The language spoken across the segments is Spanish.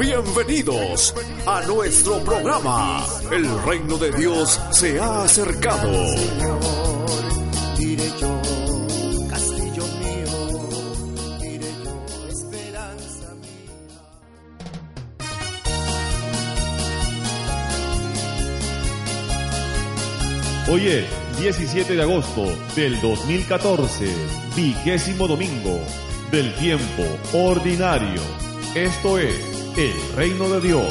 Bienvenidos a nuestro programa. El reino de Dios se ha acercado. Diré yo, castillo mío, diré yo, esperanza mía. Hoy es 17 de agosto del 2014, vigésimo domingo del tiempo ordinario. Esto es el reino de Dios.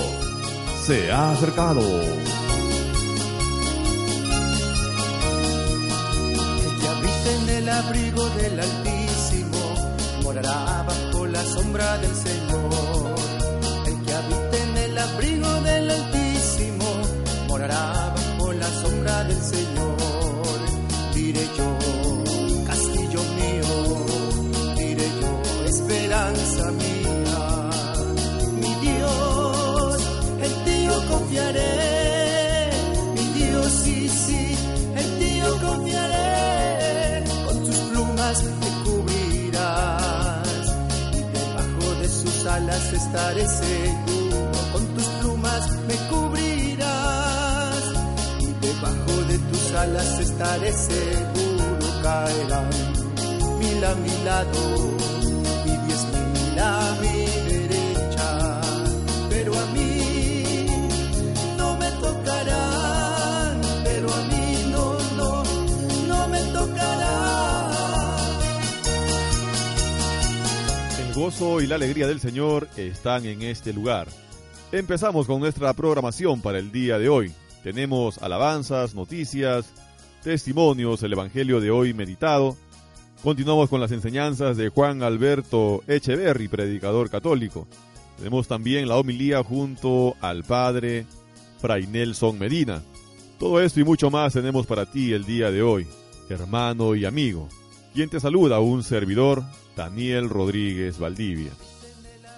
Se ha acercado. El que habita en el abrigo del Altísimo morará bajo la sombra del Señor. El que habita en el abrigo del Altísimo morará bajo la sombra del Señor. Diré yo, castillo mío, diré yo, esperanza mía. Confiaré. Mi Dios, sí, sí, en ti yo confiaré. Con tus plumas me cubrirás y debajo de sus alas estaré seguro. Con tus plumas me cubrirás y debajo de tus alas estaré seguro. Caerán mil a mi lado y diez mil a mi gozo y la alegría del Señor están en este lugar. Empezamos con nuestra programación para el día de hoy. Tenemos alabanzas, noticias, testimonios, el Evangelio de hoy meditado. Continuamos con las enseñanzas de Juan Alberto Echeverry, predicador católico. Tenemos también la homilía junto al Padre Fray Nelson Medina. Todo esto y mucho más tenemos para ti el día de hoy, hermano y amigo. Quien te saluda, un servidor, Daniel Rodríguez Valdivia.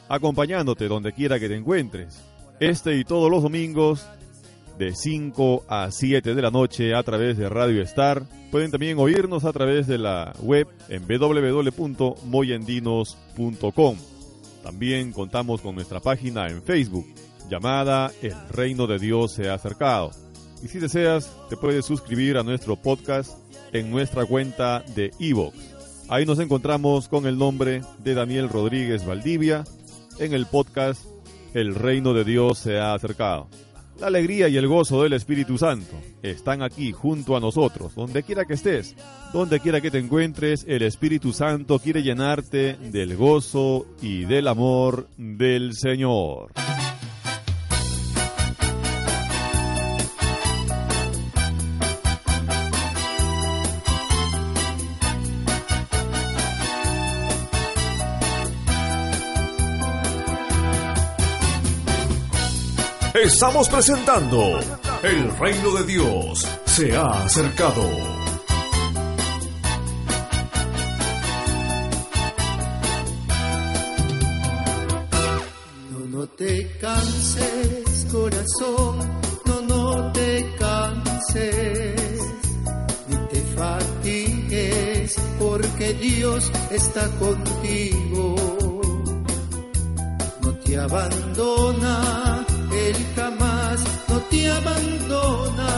Acompañándote donde quiera que te encuentres. Este y todos los domingos de 5 a 7 de la noche a través de Radio Star. Pueden también oírnos a través de la web en www.moyendinos.com. También contamos con nuestra página en Facebook llamada El Reino de Dios se ha acercado. Y si deseas, te puedes suscribir a nuestro podcast en nuestra cuenta de Evox. Ahí nos encontramos con el nombre de Daniel Rodríguez Valdivia en el podcast El Reino de Dios se ha acercado. La alegría y el gozo del Espíritu Santo están aquí junto a nosotros, donde quiera que estés, donde quiera que te encuentres, el Espíritu Santo quiere llenarte del gozo y del amor del Señor. Estamos presentando El reino de Dios se ha acercado. No, no te canses, corazón, no, no te canses, ni te fatigues, porque Dios está contigo. No te abandona, Él jamás no te abandona.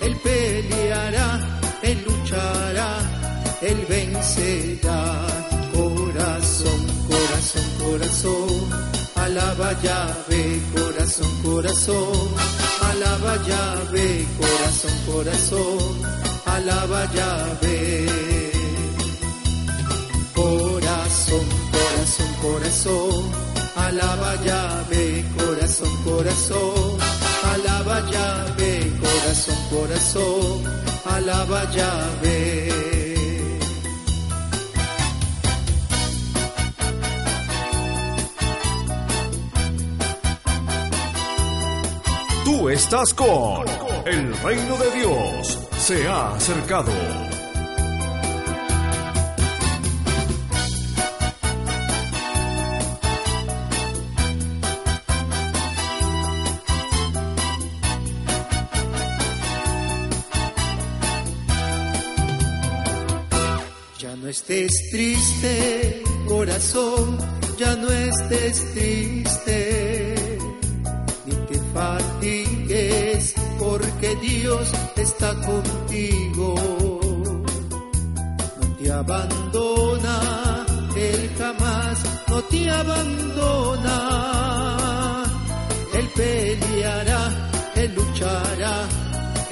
Él peleará, Él luchará, Él vencerá. Corazón, corazón, corazón, alaba llave, corazón, corazón, alaba llave, corazón, corazón, alaba llave. Corazón, corazón, corazón, alaba llave, corazón, corazón, alaba llave, corazón, corazón, alaba llave. Tú estás con El reino de Dios se ha acercado. Estés triste, corazón, ya no estés triste, ni te fatigues, porque Dios está contigo. No te abandona, Él jamás no te abandona. Él peleará, Él luchará,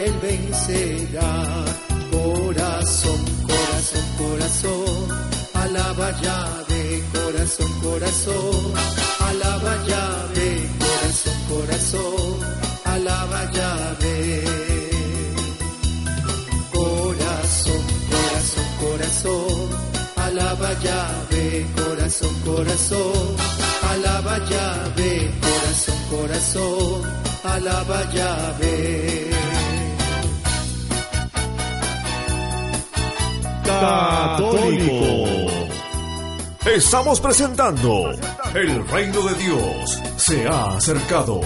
Él vencerá. Corazón, corazón, alaba llave, corazón, corazón, alaba llave. Corazón, corazón, corazón, alaba llave, corazón, corazón, alaba llave, corazón, corazón, alaba llave. Católico. Estamos presentando El reino de Dios se ha acercado.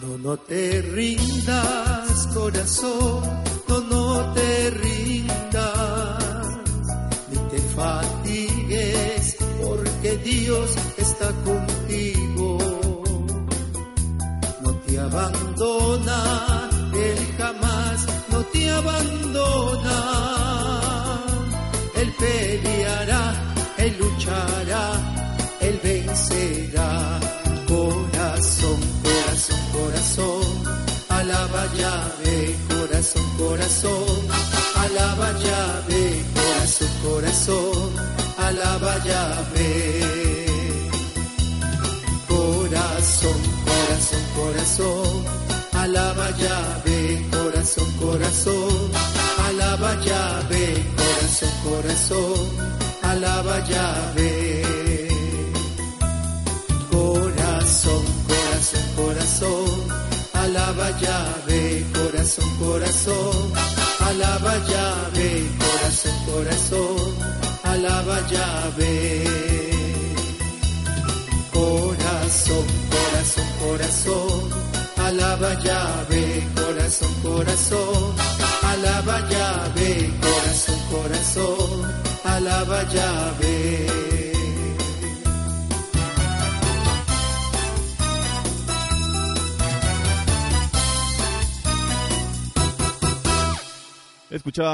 No, no te rindas, corazón,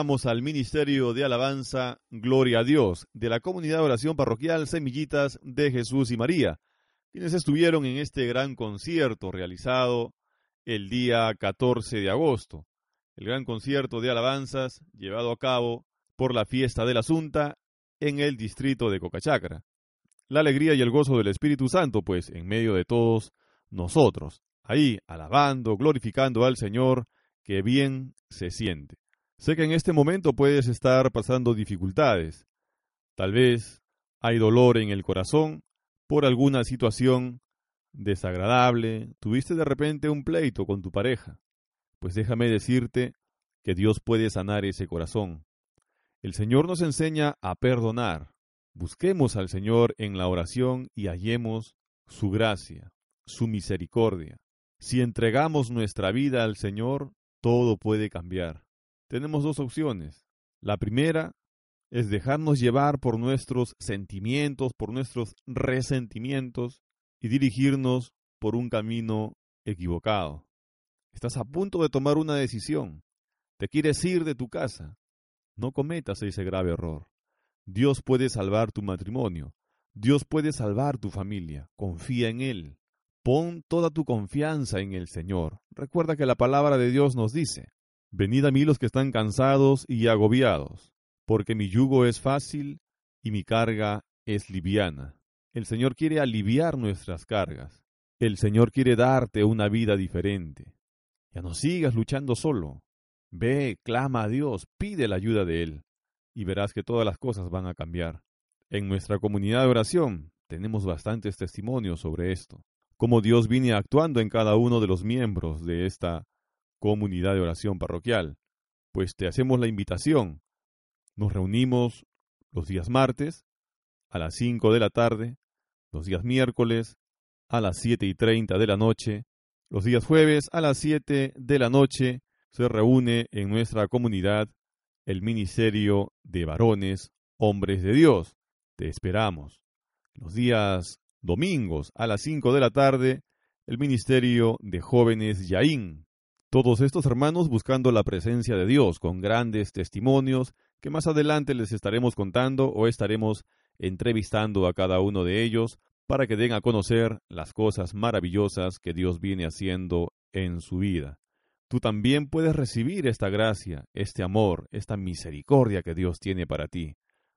Escuchábamos al Ministerio de Alabanza Gloria a Dios de la Comunidad de Oración Parroquial Semillitas de Jesús y María, quienes estuvieron en este gran concierto realizado el día 14 de agosto. El gran concierto de alabanzas llevado a cabo por la fiesta de la Asunta en el distrito de Cocachacra. La alegría y el gozo del Espíritu Santo, pues, en medio de todos nosotros, ahí alabando, glorificando al Señor, que bien se siente. Sé que en este momento puedes estar pasando dificultades. Tal vez hay dolor en el corazón por alguna situación desagradable, tuviste de repente un pleito con tu pareja, pues déjame decirte que Dios puede sanar ese corazón. El Señor nos enseña a perdonar. Busquemos al Señor en la oración y hallemos su gracia, su misericordia. Si entregamos nuestra vida al Señor, todo puede cambiar. Tenemos dos opciones. La primera es dejarnos llevar por nuestros sentimientos, por nuestros resentimientos y dirigirnos por un camino equivocado. Estás a punto de tomar una decisión. Te quieres ir de tu casa. No cometas ese grave error. Dios puede salvar tu matrimonio. Dios puede salvar tu familia. Confía en Él. Pon toda tu confianza en el Señor. Recuerda que la palabra de Dios nos dice, Venid a mí los que están cansados y agobiados porque mi yugo es fácil y mi carga es liviana. El Señor quiere aliviar nuestras cargas. El Señor quiere darte una vida diferente. Ya no sigas luchando solo. Ve, clama a Dios, pide la ayuda de Él, y verás que todas las cosas van a cambiar. En nuestra comunidad de oración tenemos bastantes testimonios sobre esto, cómo Dios viene actuando en cada uno de los miembros de esta comunidad de oración parroquial. Pues te hacemos la invitación nos reunimos los días martes a las 5 de la tarde, los días miércoles a las 7 y 30 de la noche, los días jueves a las 7 de la noche se reúne en nuestra comunidad el Ministerio de Varones, Hombres de Dios. Te esperamos. Los días domingos a las 5 de la tarde, el Ministerio de Jóvenes Yaín. Todos estos hermanos buscando la presencia de Dios con grandes testimonios que más adelante les estaremos contando o estaremos entrevistando a cada uno de ellos para que den a conocer las cosas maravillosas que Dios viene haciendo en su vida. Tú también puedes recibir esta gracia, este amor, esta misericordia que Dios tiene para ti.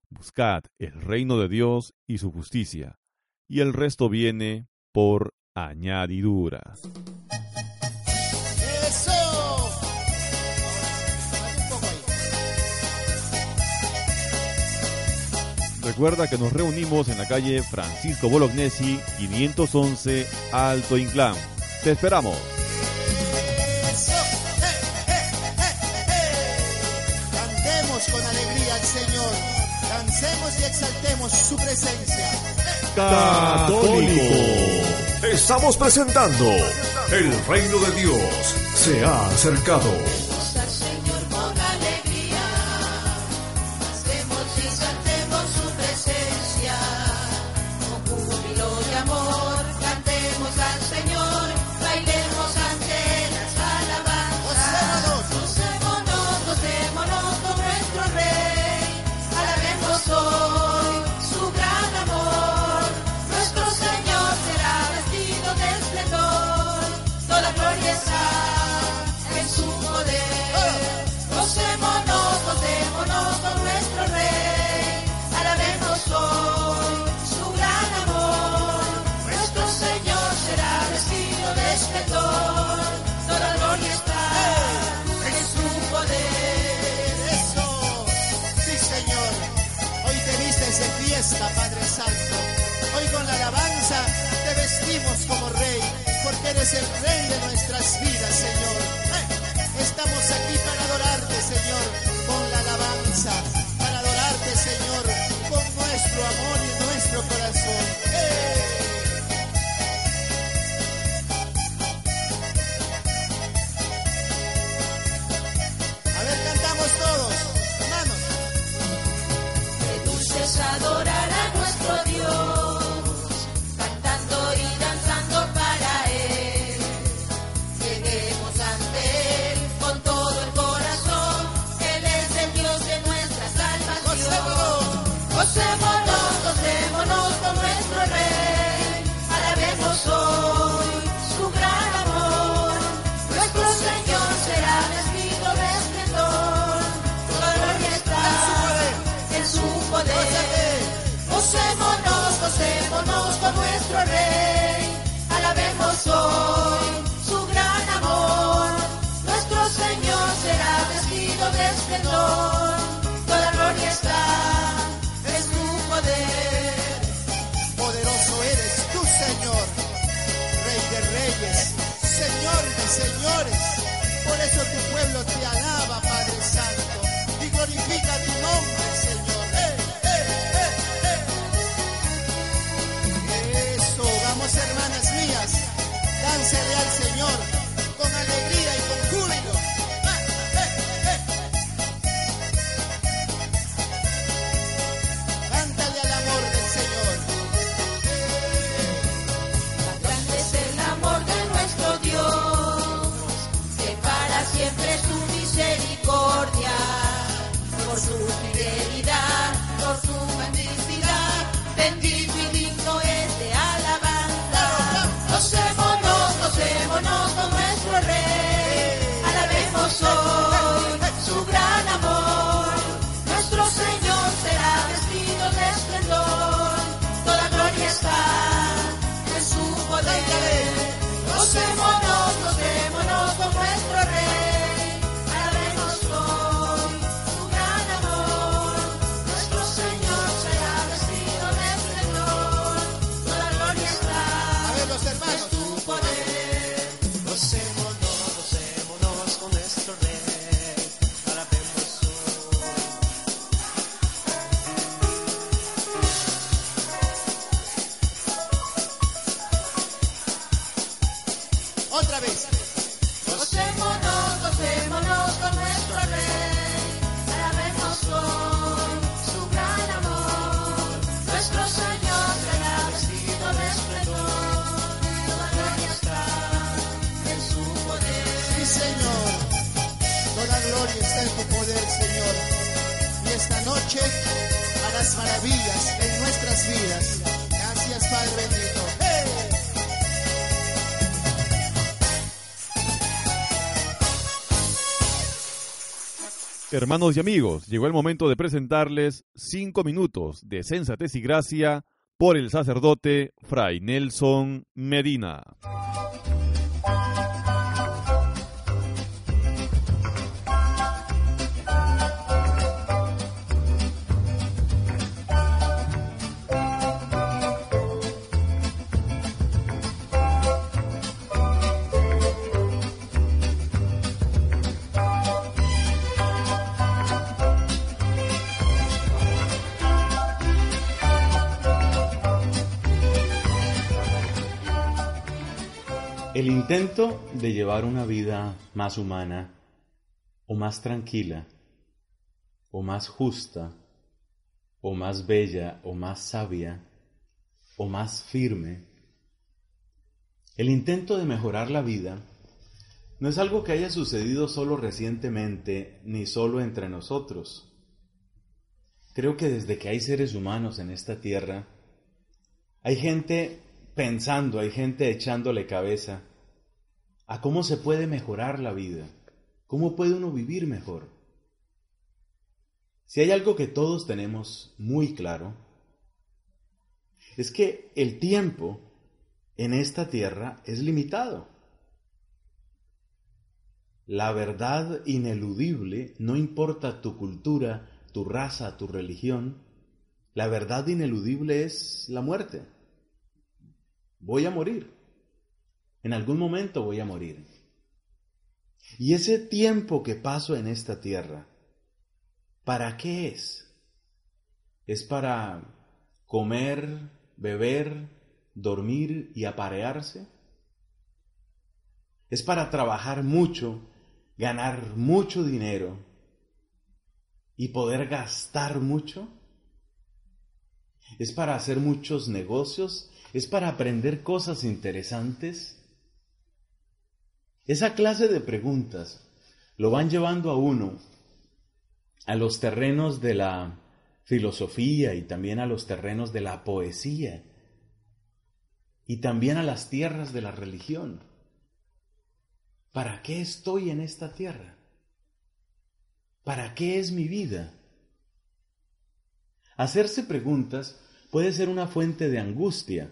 Buscad el reino de Dios y su justicia, y el resto viene por añadidura. Recuerda que nos reunimos en la calle Francisco Bolognesi, 511 Alto Inclán. Te esperamos. Cantemos con alegría al Señor. Dancemos y exaltemos su presencia. Católico. Estamos presentando El reino de Dios se ha acercado. Eres el Rey de nuestras vidas, Señor. Hermanos y amigos, llegó el momento de presentarles cinco minutos de sensatez y gracia por el sacerdote Fray Nelson Medina. El intento de llevar una vida más humana, o más tranquila, o más justa, o más bella, o más sabia, o más firme, el intento de mejorar la vida no es algo que haya sucedido solo recientemente, ni solo entre nosotros. Creo que desde que hay seres humanos en esta tierra, hay gente pensando, hay gente echándole cabeza a cómo se puede mejorar la vida, cómo puede uno vivir mejor. Si hay algo que todos tenemos muy claro, es que el tiempo en esta tierra es limitado. La verdad ineludible, no importa tu cultura, tu raza, tu religión, la verdad ineludible es la muerte. Voy a morir. En algún momento voy a morir. Y ese tiempo que paso en esta tierra, ¿para qué es? ¿Es para comer, beber, dormir y aparearse? ¿Es para trabajar mucho, ganar mucho dinero y poder gastar mucho? ¿Es para hacer muchos negocios? ¿Es para aprender cosas interesantes? Esa clase de preguntas lo van llevando a uno a los terrenos de la filosofía y también a los terrenos de la poesía y también a las tierras de la religión. ¿Para qué estoy en esta tierra? ¿Para qué es mi vida? Hacerse preguntas puede ser una fuente de angustia,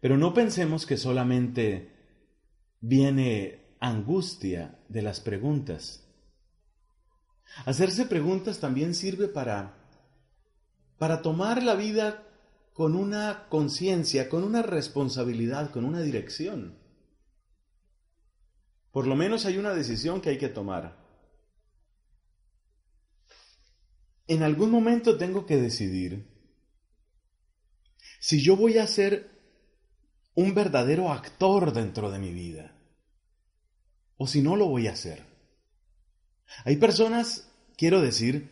pero no pensemos que solamente viene angustia de las preguntas. Hacerse preguntas también sirve para para tomar la vida con una conciencia, con una responsabilidad, con una dirección. Por lo menos hay una decisión que hay que tomar. En algún momento tengo que decidir si yo voy a ser un verdadero actor dentro de mi vida o si no lo voy a hacer. Hay personas, quiero decir,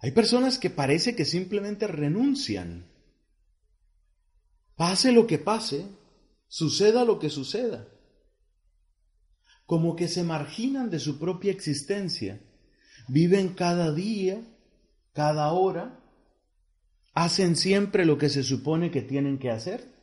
hay personas que parece que simplemente renuncian. Pase lo que pase, suceda lo que suceda. Como que se marginan de su propia existencia. Viven cada día, cada hora, hacen siempre lo que se supone que tienen que hacer.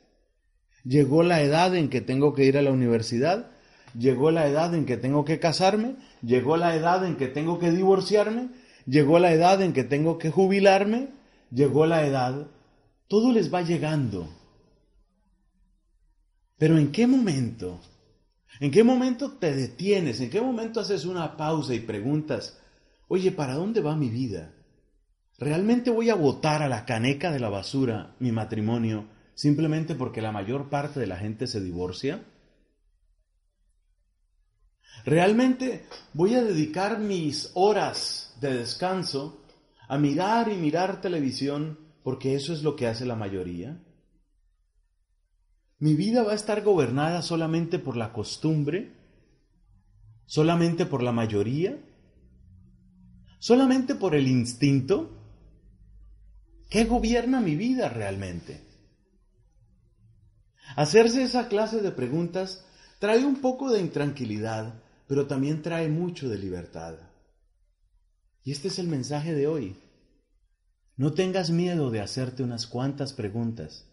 Llegó la edad en que tengo que ir a la universidad, llegó la edad en que tengo que casarme, llegó la edad en que tengo que divorciarme, llegó la edad en que tengo que jubilarme, llegó la edad, todo les va llegando. Pero ¿en qué momento? ¿En qué momento te detienes? ¿En qué momento haces una pausa y preguntas, oye, ¿para dónde va mi vida? ¿Realmente voy a botar a la caneca de la basura mi matrimonio simplemente porque la mayor parte de la gente se divorcia? ¿Realmente voy a dedicar mis horas de descanso a mirar y mirar televisión porque eso es lo que hace la mayoría? ¿Mi vida va a estar gobernada solamente por la costumbre? ¿Solamente por la mayoría? ¿Solamente por el instinto? ¿Qué gobierna mi vida realmente? Hacerse esa clase de preguntas trae un poco de intranquilidad, pero también trae mucho de libertad. Y este es el mensaje de hoy. No tengas miedo de hacerte unas cuantas preguntas.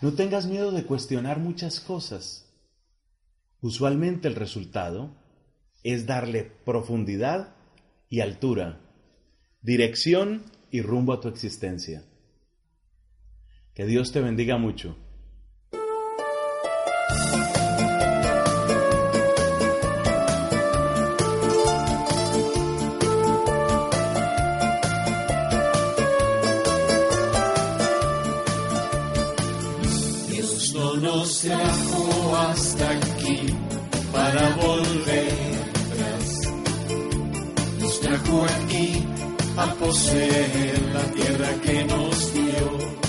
No tengas miedo de cuestionar muchas cosas. Usualmente el resultado es darle profundidad y altura, dirección y rumbo a tu existencia. Que Dios te bendiga mucho. Dios no nos trajo hasta aquí para volver atrás. Nos trajo aquí a poseer la tierra que nos dio.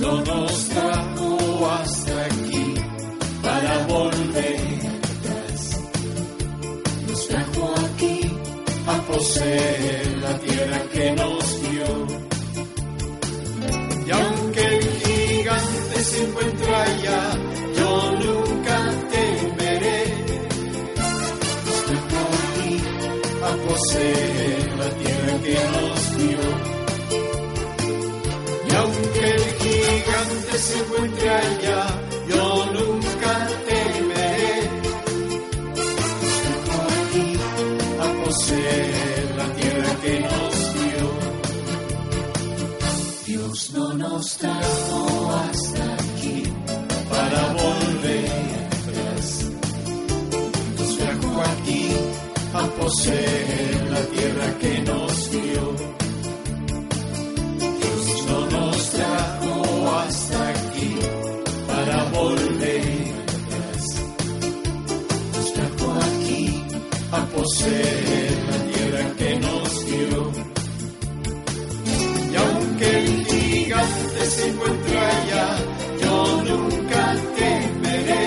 No nos trajo hasta aquí para volver atrás. Nos trajo aquí a poseer la tierra que nos dio. Y aunque el gigante se encuentra allá, yo nunca temeré. Estoy por aquí a poseer la tierra que nos dio. Aunque el gigante se encuentre allá, yo nunca temeré. Por aquí a poseer la tierra que nos dio. Dios no nos trajo hasta aquí para volver atrás. Nos trajo aquí a poseer la tierra que nos dio. La tierra que nos dio. Y aunque el gigante se encuentre allá, yo nunca temeré.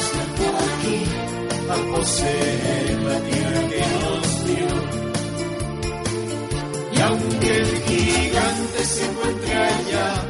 Estoy aquí a poseer la tierra que nos dio. Y aunque el gigante se encuentre allá,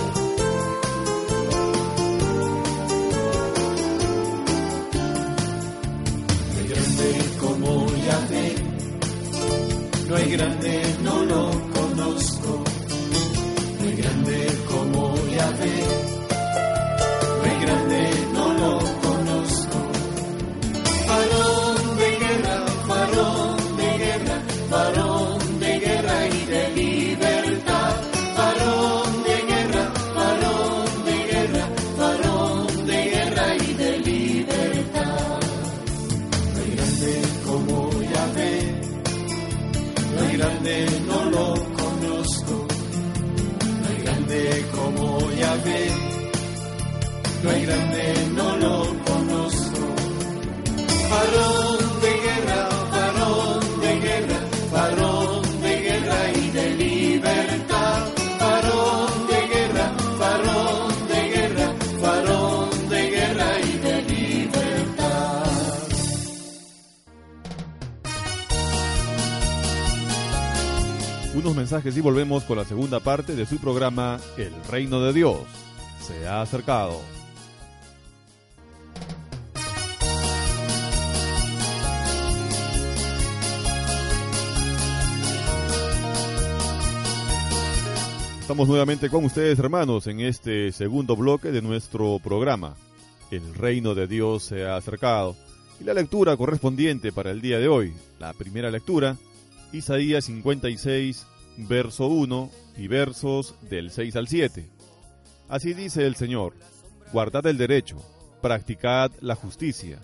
Mensajes y volvemos con la segunda parte de su programa El Reino de Dios se ha acercado. Estamos nuevamente con ustedes, hermanos, en este segundo bloque de nuestro programa. El reino de Dios se ha acercado. Y la lectura correspondiente para el día de hoy, la primera lectura, Isaías 56, verso 1 y versos del 6 al 7. Así dice el Señor, guardad el derecho, practicad la justicia,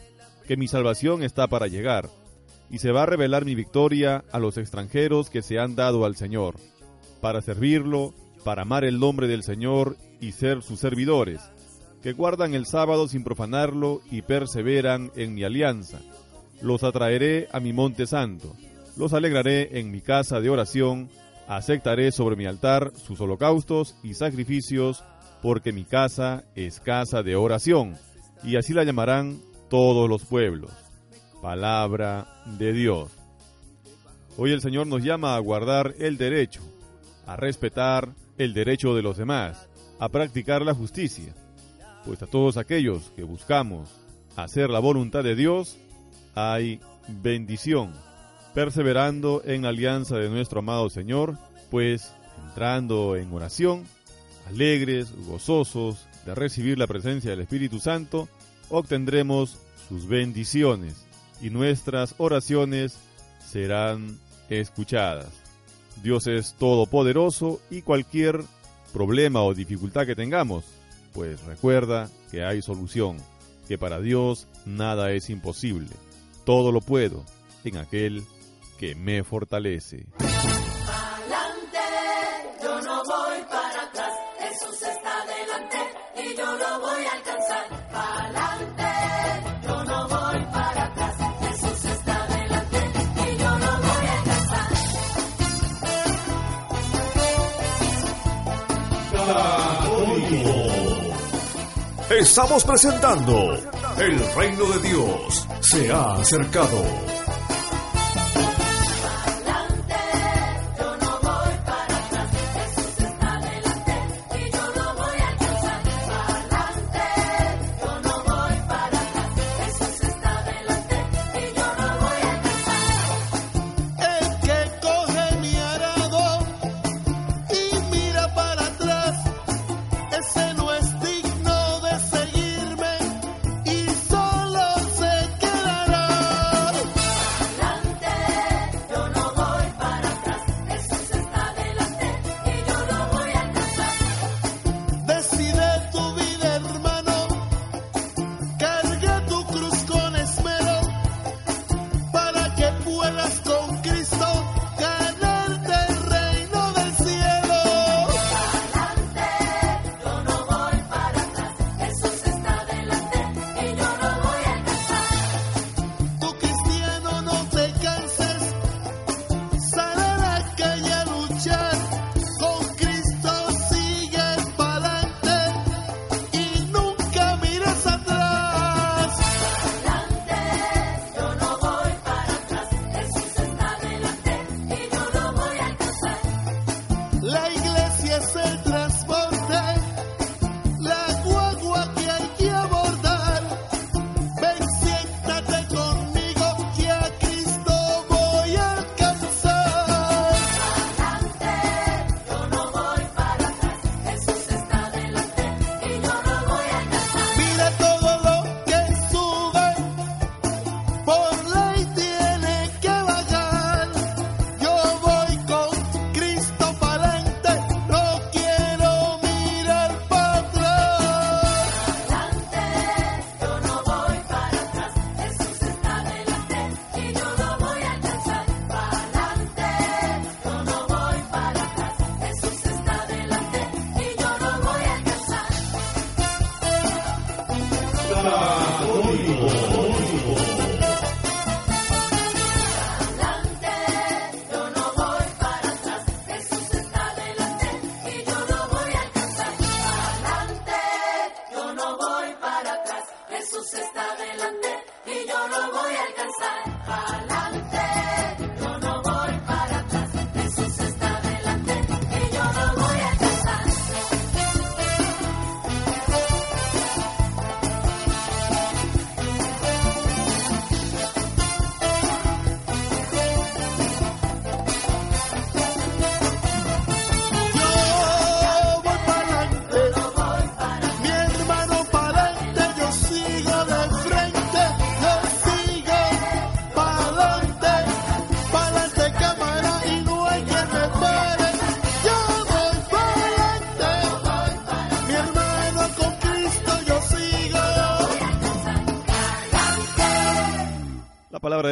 que mi salvación está para llegar, y se va a revelar mi victoria a los extranjeros que se han dado al Señor, para servirlo, para amar el nombre del Señor y ser sus servidores, que guardan el sábado sin profanarlo y perseveran en mi alianza. Los atraeré a mi monte santo, los alegraré en mi casa de oración, aceptaré sobre mi altar sus holocaustos y sacrificios, porque mi casa es casa de oración, y así la llamarán todos los pueblos. Palabra de Dios. Hoy el Señor nos llama a guardar el derecho, a respetar el derecho de los demás, a practicar la justicia, pues a todos aquellos que buscamos hacer la voluntad de Dios, hay bendición, perseverando en la alianza de nuestro amado Señor, pues entrando en oración, alegres, gozosos de recibir la presencia del Espíritu Santo, obtendremos sus bendiciones y nuestras oraciones serán escuchadas. Dios es todopoderoso y cualquier problema o dificultad que tengamos, pues recuerda que hay solución, que para Dios nada es imposible. Todo lo puedo en aquel que me fortalece. Adelante, yo no voy para atrás. Jesús está delante y yo lo voy a alcanzar. Adelante, yo no voy para atrás. Jesús está delante y yo lo voy a alcanzar. Estamos presentando El reino de Dios se ha acercado.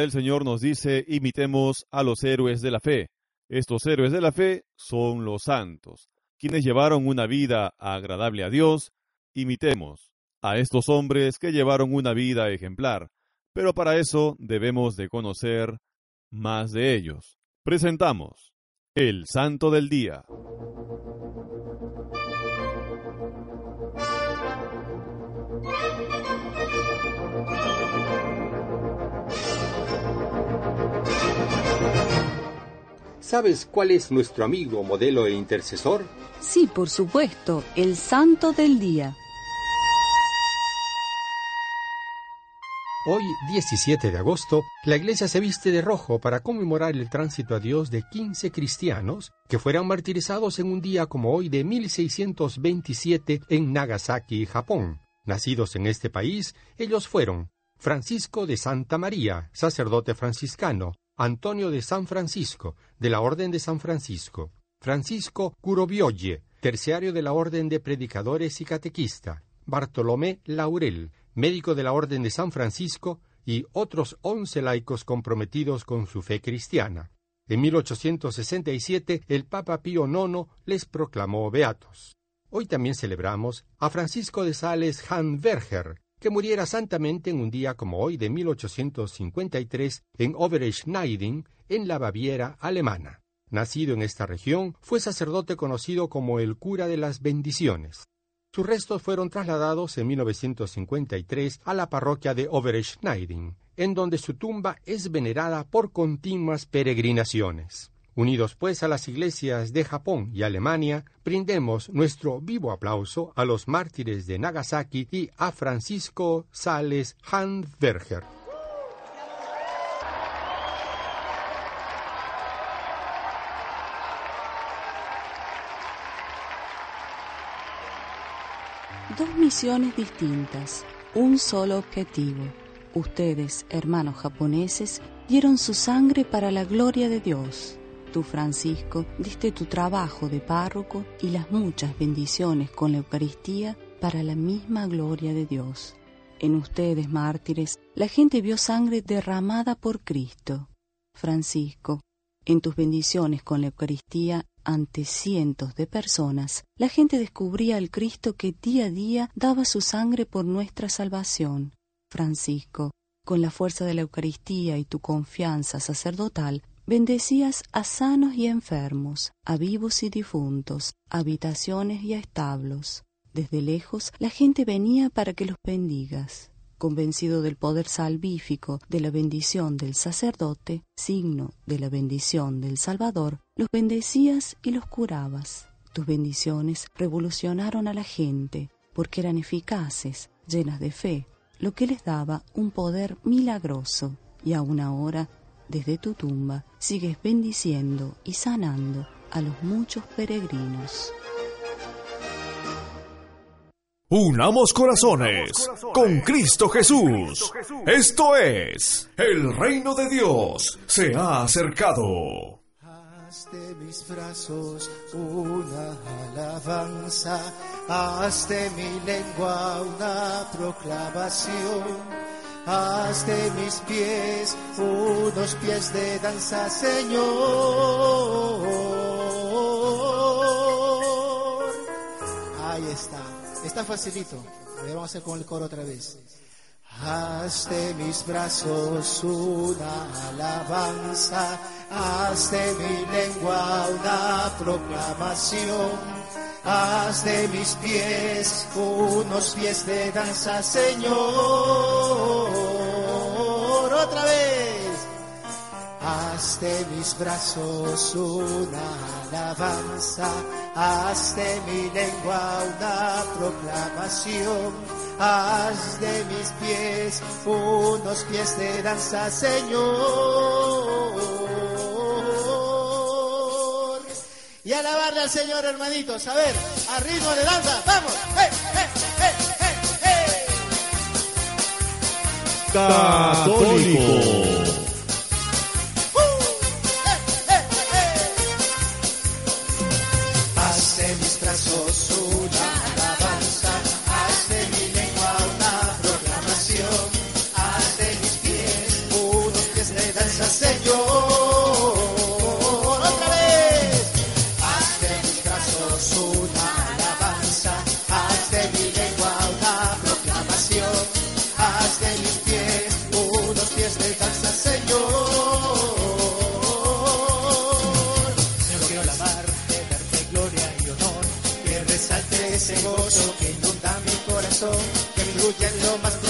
Del Señor nos dice, imitemos a los héroes de la fe. Estos héroes de la fe son los santos, quienes llevaron una vida agradable a Dios. Imitemos a estos hombres que llevaron una vida ejemplar, pero para eso debemos de conocer más de ellos. Presentamos el Santo del Día. ¿Sabes cuál es nuestro amigo, modelo e intercesor? Sí, por supuesto, el santo del día. Hoy, 17 de agosto, la iglesia se viste de rojo para conmemorar el tránsito a Dios de 15 cristianos que fueron martirizados en un día como hoy de 1627 en Nagasaki, Japón. Nacidos en este país, ellos fueron Francisco de Santa María, sacerdote franciscano, Antonio de San Francisco, de la Orden de San Francisco, Francisco Curobiolle, terciario de la Orden de Predicadores y Catequista, Bartolomé Laurel, médico de la Orden de San Francisco, y otros once laicos comprometidos con su fe cristiana. En 1867 el Papa Pío IX les proclamó beatos. Hoy también celebramos a Francisco de Sales Hanverger, que muriera santamente en un día como hoy de 1853 en Oberschneiding, en la Baviera alemana. Nacido en esta región, fue sacerdote conocido como el cura de las bendiciones. Sus restos fueron trasladados en 1953 a la parroquia de Oberschneiding, en donde su tumba es venerada por continuas peregrinaciones. Unidos pues a las iglesias de Japón y Alemania, brindemos nuestro vivo aplauso a los mártires de Nagasaki y a Francisco Sales Handberger. Dos misiones distintas, un solo objetivo. Ustedes, hermanos japoneses, dieron su sangre para la gloria de Dios. Francisco, diste tu trabajo de párroco y las muchas bendiciones con la Eucaristía para la misma gloria de Dios. En ustedes, mártires, la gente vio sangre derramada por Cristo. Francisco, en tus bendiciones con la Eucaristía ante cientos de personas, la gente descubría al Cristo que día a día daba su sangre por nuestra salvación. Francisco, con la fuerza de la Eucaristía y tu confianza sacerdotal, bendecías a sanos y enfermos, a vivos y difuntos, a habitaciones y a establos. Desde lejos la gente venía para que los bendigas. Convencido del poder salvífico de la bendición del sacerdote, signo de la bendición del Salvador, los bendecías y los curabas. Tus bendiciones revolucionaron a la gente porque eran eficaces, llenas de fe, lo que les daba un poder milagroso. Y aún ahora, desde tu tumba, sigues bendiciendo y sanando a los muchos peregrinos. Unamos corazones con Cristo Jesús. Esto es, el reino de Dios se ha acercado. Haz de mis brazos una alabanza, haz de mi lengua una proclamación, Haz de mis pies unos pies de danza, Señor. Ahí está. Está facilito. Vamos a hacer con el coro otra vez. Haz de mis brazos una alabanza, haz de mi lengua una proclamación. Haz de mis pies unos pies de danza, Señor. Otra vez. Haz de mis brazos una alabanza, haz de mi lengua una proclamación, haz de mis pies unos pies de danza, Señor. y alabarle al Señor, hermanitos. A ver, a ritmo de danza, vamos. ¡Eh, eh, eh, Católico. escuchando más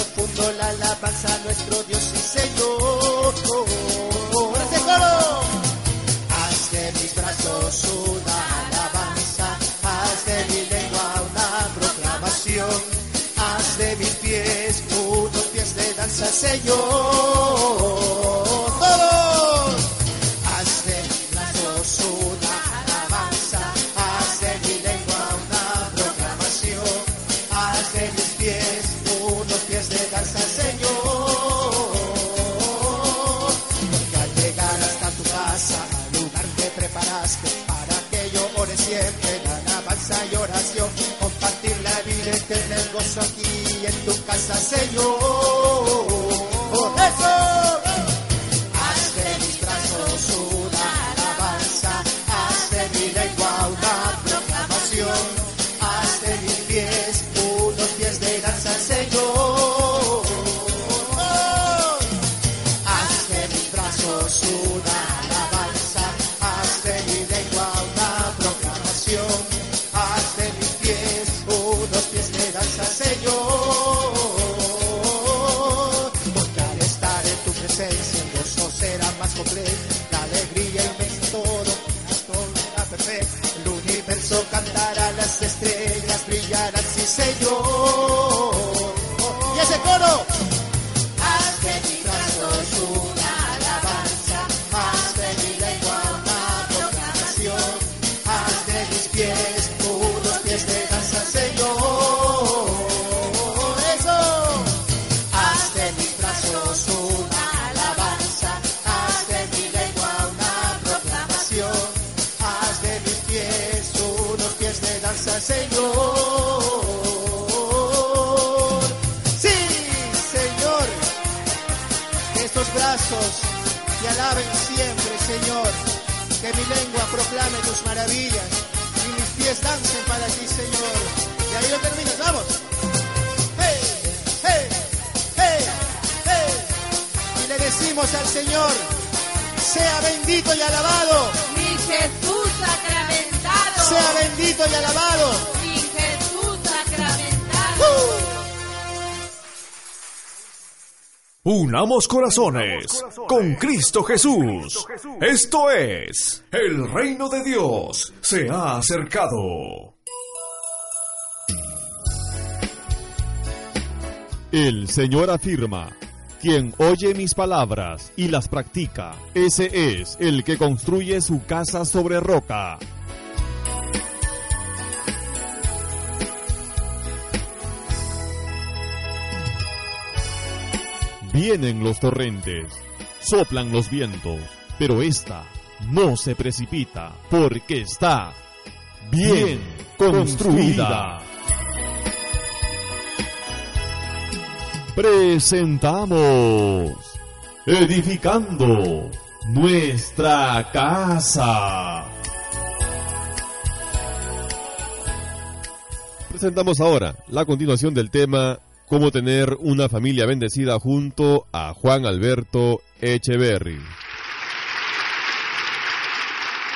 Unamos corazones con Cristo Jesús. Esto es, el reino de Dios se ha acercado. El Señor afirma, quien oye mis palabras y las practica, ese es el que construye su casa sobre roca. Vienen los torrentes, soplan los vientos, pero esta no se precipita porque está bien construida. Presentamos Edificando nuestra casa. Presentamos ahora la continuación del tema cómo tener una familia bendecida junto a Juan Alberto Echeverry.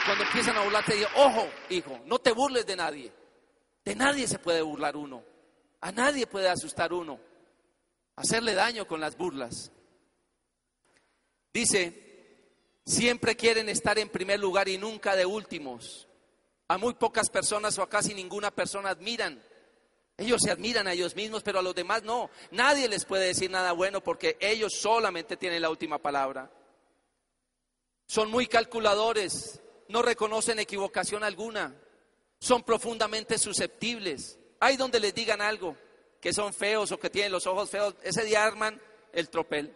Cuando empiezan a burlarte, digo, ojo, hijo, no te burles de nadie. De nadie se puede burlar uno. A nadie puede asustar uno. Hacerle daño con las burlas. Dice, siempre quieren estar en primer lugar y nunca de últimos. A muy pocas personas o a casi ninguna persona admiran. Ellos se admiran a ellos mismos, pero a los demás no. Nadie les puede decir nada bueno porque ellos solamente tienen la última palabra. Son muy calculadores, no reconocen equivocación alguna, son profundamente susceptibles. Hay donde les digan algo, que son feos o que tienen los ojos feos, ese día arman el tropel.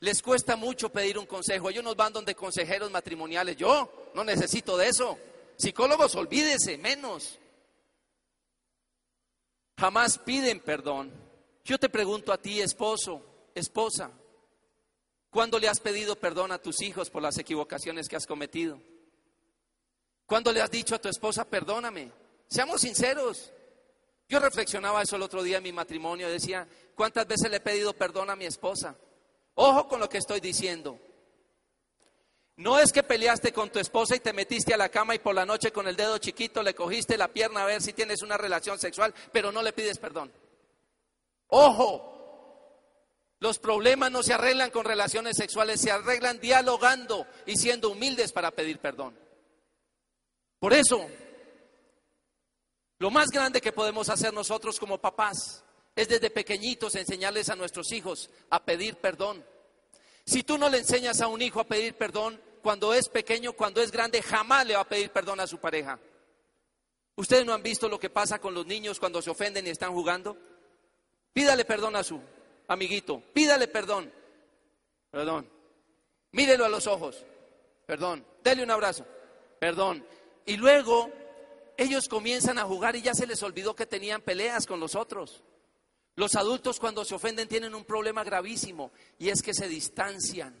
Les cuesta mucho pedir un consejo. Ellos nos van donde consejeros matrimoniales. Yo no necesito de eso. Psicólogos, olvídese, menos. Jamás piden perdón. Yo te pregunto a ti, esposo, esposa, ¿cuándo le has pedido perdón a tus hijos por las equivocaciones que has cometido? ¿Cuándo le has dicho a tu esposa, perdóname? Seamos sinceros. Yo reflexionaba eso el otro día en mi matrimonio. Decía, ¿cuántas veces le he pedido perdón a mi esposa? Ojo con lo que estoy diciendo. No es que peleaste con tu esposa y te metiste a la cama y por la noche con el dedo chiquito le cogiste la pierna a ver si tienes una relación sexual, pero no le pides perdón. Ojo, los problemas no se arreglan con relaciones sexuales, se arreglan dialogando y siendo humildes para pedir perdón. Por eso, lo más grande que podemos hacer nosotros como papás es desde pequeñitos enseñarles a nuestros hijos a pedir perdón. Si tú no le enseñas a un hijo a pedir perdón, cuando es pequeño, cuando es grande, jamás le va a pedir perdón a su pareja. ¿Ustedes no han visto lo que pasa con los niños cuando se ofenden y están jugando? Pídale perdón a su amiguito, pídale perdón. Perdón. Mírelo a los ojos. Perdón. Dele un abrazo. Perdón. Y luego ellos comienzan a jugar y ya se les olvidó que tenían peleas con los otros. Los adultos cuando se ofenden tienen un problema gravísimo y es que se distancian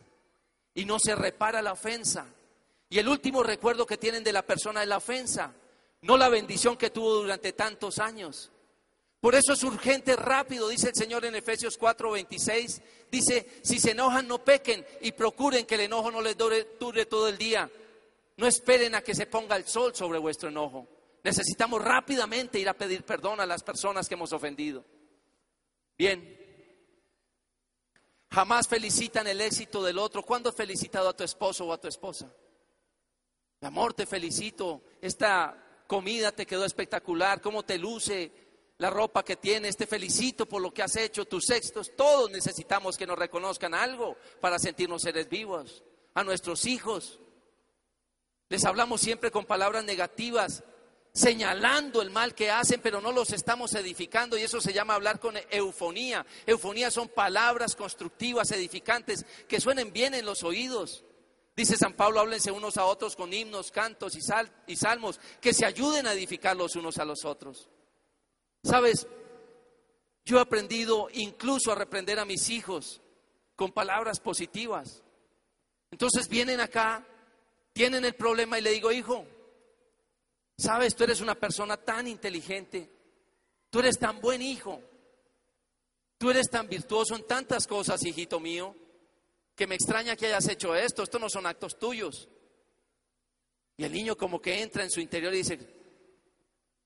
y no se repara la ofensa. Y el último recuerdo que tienen de la persona es la ofensa, no la bendición que tuvo durante tantos años. Por eso es urgente, rápido, dice el Señor en Efesios 4:26. Dice, si se enojan, no pequen y procuren que el enojo no les dure, dure todo el día. No esperen a que se ponga el sol sobre vuestro enojo. Necesitamos rápidamente ir a pedir perdón a las personas que hemos ofendido. Bien, jamás felicitan el éxito del otro. ¿Cuándo has felicitado a tu esposo o a tu esposa? Mi amor, te felicito. Esta comida te quedó espectacular. ¿Cómo te luce la ropa que tienes? Te felicito por lo que has hecho, tus éxitos. Todos necesitamos que nos reconozcan algo para sentirnos seres vivos. A nuestros hijos. Les hablamos siempre con palabras negativas señalando el mal que hacen, pero no los estamos edificando y eso se llama hablar con eufonía. Eufonía son palabras constructivas, edificantes, que suenen bien en los oídos. Dice San Pablo, háblense unos a otros con himnos, cantos y, y salmos, que se ayuden a edificar los unos a los otros. Sabes, yo he aprendido incluso a reprender a mis hijos con palabras positivas. Entonces vienen acá, tienen el problema y le digo, hijo, Sabes, tú eres una persona tan inteligente, tú eres tan buen hijo, tú eres tan virtuoso en tantas cosas, hijito mío, que me extraña que hayas hecho esto, estos no son actos tuyos. Y el niño como que entra en su interior y dice,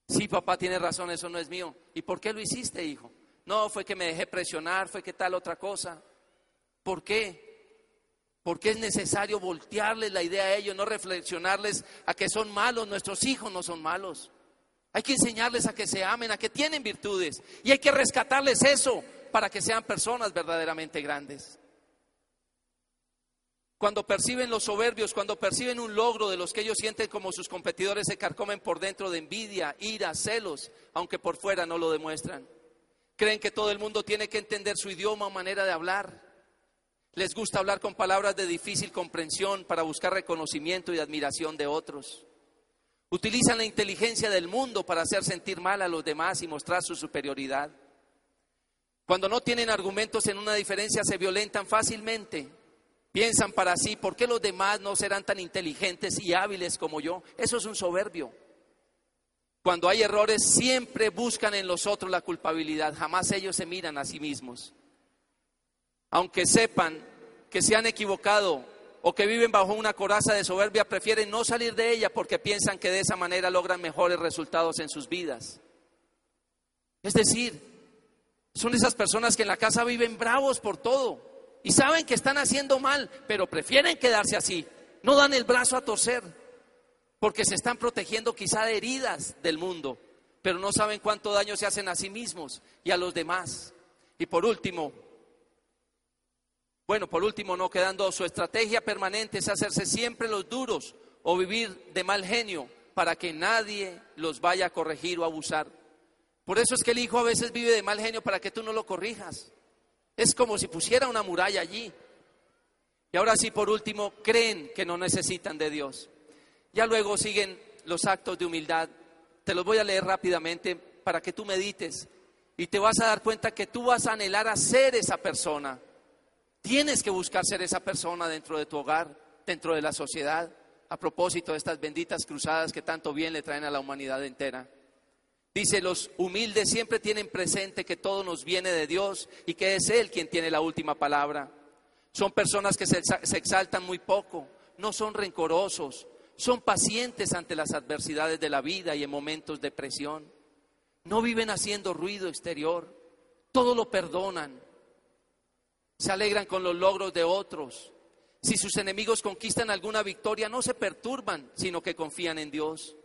sí, papá tiene razón, eso no es mío. ¿Y por qué lo hiciste, hijo? No, fue que me dejé presionar, fue que tal otra cosa. ¿Por qué? Porque es necesario voltearles la idea a ellos, no reflexionarles a que son malos. Nuestros hijos no son malos. Hay que enseñarles a que se amen, a que tienen virtudes. Y hay que rescatarles eso para que sean personas verdaderamente grandes. Cuando perciben los soberbios, cuando perciben un logro de los que ellos sienten como sus competidores, se carcomen por dentro de envidia, ira, celos, aunque por fuera no lo demuestran. Creen que todo el mundo tiene que entender su idioma o manera de hablar. Les gusta hablar con palabras de difícil comprensión para buscar reconocimiento y admiración de otros. Utilizan la inteligencia del mundo para hacer sentir mal a los demás y mostrar su superioridad. Cuando no tienen argumentos en una diferencia se violentan fácilmente. Piensan para sí, ¿por qué los demás no serán tan inteligentes y hábiles como yo? Eso es un soberbio. Cuando hay errores, siempre buscan en los otros la culpabilidad, jamás ellos se miran a sí mismos. Aunque sepan que se han equivocado o que viven bajo una coraza de soberbia, prefieren no salir de ella porque piensan que de esa manera logran mejores resultados en sus vidas. Es decir, son esas personas que en la casa viven bravos por todo y saben que están haciendo mal, pero prefieren quedarse así. No dan el brazo a torcer porque se están protegiendo quizá de heridas del mundo, pero no saben cuánto daño se hacen a sí mismos y a los demás. Y por último, bueno, por último, no quedando su estrategia permanente es hacerse siempre los duros o vivir de mal genio para que nadie los vaya a corregir o abusar. Por eso es que el hijo a veces vive de mal genio para que tú no lo corrijas. Es como si pusiera una muralla allí. Y ahora sí, por último, creen que no necesitan de Dios. Ya luego siguen los actos de humildad. Te los voy a leer rápidamente para que tú medites y te vas a dar cuenta que tú vas a anhelar a ser esa persona. Tienes que buscar ser esa persona dentro de tu hogar, dentro de la sociedad, a propósito de estas benditas cruzadas que tanto bien le traen a la humanidad entera. Dice, los humildes siempre tienen presente que todo nos viene de Dios y que es Él quien tiene la última palabra. Son personas que se, se exaltan muy poco, no son rencorosos, son pacientes ante las adversidades de la vida y en momentos de presión. No viven haciendo ruido exterior, todo lo perdonan, se alegran con los logros de otros. Si sus enemigos conquistan alguna victoria, no se perturban, sino que confían en Dios.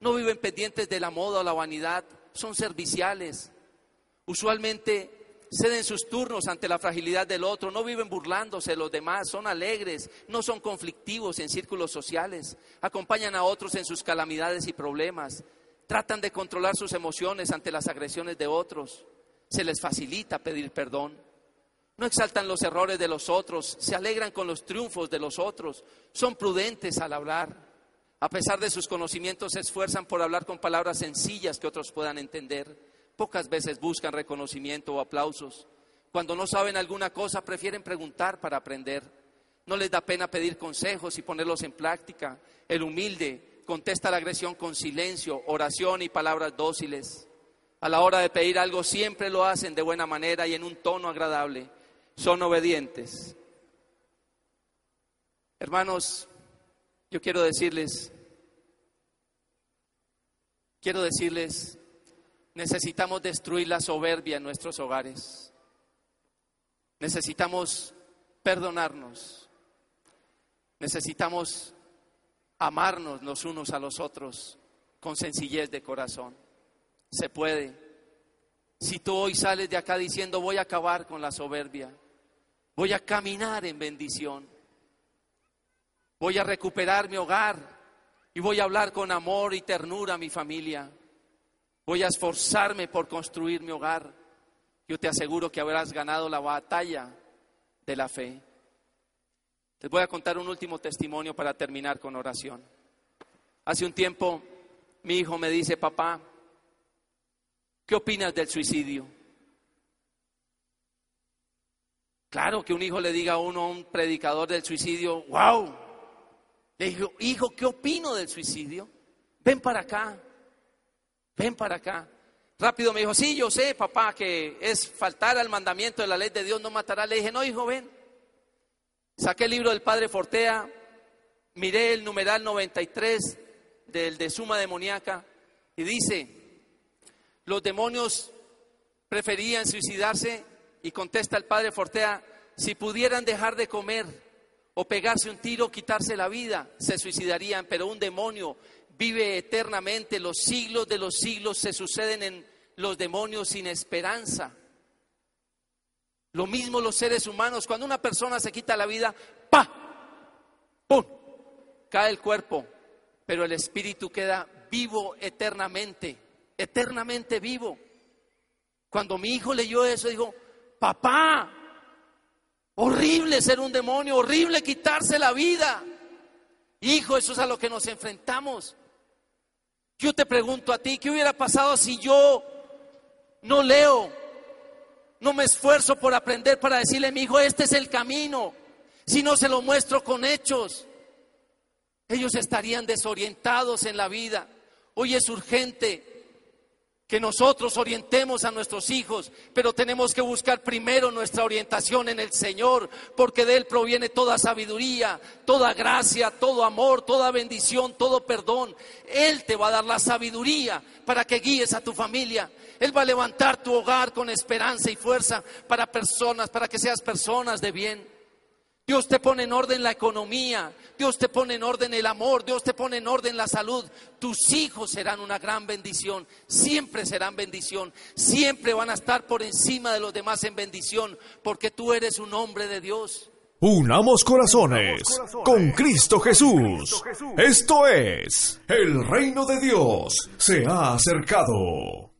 No viven pendientes de la moda o la vanidad, son serviciales. Usualmente ceden sus turnos ante la fragilidad del otro, no viven burlándose de los demás, son alegres, no son conflictivos en círculos sociales, acompañan a otros en sus calamidades y problemas, tratan de controlar sus emociones ante las agresiones de otros, se les facilita pedir perdón. No exaltan los errores de los otros, se alegran con los triunfos de los otros, son prudentes al hablar. A pesar de sus conocimientos, se esfuerzan por hablar con palabras sencillas que otros puedan entender. Pocas veces buscan reconocimiento o aplausos. Cuando no saben alguna cosa, prefieren preguntar para aprender. No les da pena pedir consejos y ponerlos en práctica. El humilde contesta la agresión con silencio, oración y palabras dóciles. A la hora de pedir algo siempre lo hacen de buena manera y en un tono agradable. Son obedientes. Hermanos, yo quiero decirles, quiero decirles, necesitamos destruir la soberbia en nuestros hogares. Necesitamos perdonarnos. Necesitamos amarnos los unos a los otros con sencillez de corazón. Se puede. Si tú hoy sales de acá diciendo voy a acabar con la soberbia, voy a caminar en bendición, voy a recuperar mi hogar y voy a hablar con amor y ternura a mi familia, voy a esforzarme por construir mi hogar, yo te aseguro que habrás ganado la batalla de la fe. Les voy a contar un último testimonio para terminar con oración. Hace un tiempo mi hijo me dice, papá, ¿qué opinas del suicidio? Claro que un hijo le diga a uno, a un predicador del suicidio, wow. Le dijo, hijo, ¿qué opino del suicidio? Ven para acá, ven para acá. Rápido me dijo, sí, yo sé, papá, que es faltar al mandamiento de la ley de Dios, no matará. Le dije, no, hijo, ven. Saqué el libro del padre Fortea, miré el numeral 93 del de Suma Demoníaca y dice, los demonios preferían suicidarse y contesta el padre Fortea, si pudieran dejar de comer o pegarse un tiro, quitarse la vida, se suicidarían, pero un demonio vive eternamente, los siglos de los siglos se suceden en los demonios sin esperanza. Lo mismo los seres humanos, cuando una persona se quita la vida, ¡pa! ¡Pum! Cae el cuerpo, pero el espíritu queda vivo eternamente, eternamente vivo. Cuando mi hijo leyó eso, dijo, papá, horrible ser un demonio, horrible quitarse la vida. Hijo, eso es a lo que nos enfrentamos. Yo te pregunto a ti, ¿qué hubiera pasado si yo no leo, no me esfuerzo por aprender para decirle a mi hijo, este es el camino? Si no se lo muestro con hechos, ellos estarían desorientados en la vida. Hoy es urgente que nosotros orientemos a nuestros hijos, pero tenemos que buscar primero nuestra orientación en el Señor, porque de Él proviene toda sabiduría, toda gracia, todo amor, toda bendición, todo perdón. Él te va a dar la sabiduría para que guíes a tu familia. Él va a levantar tu hogar con esperanza y fuerza para personas, para que seas personas de bien. Dios te pone en orden la economía, Dios te pone en orden el amor, Dios te pone en orden la salud. Tus hijos serán una gran bendición, siempre serán bendición, siempre van a estar por encima de los demás en bendición, porque tú eres un hombre de Dios. Unamos corazones con Cristo Jesús. Esto es, el reino de Dios se ha acercado.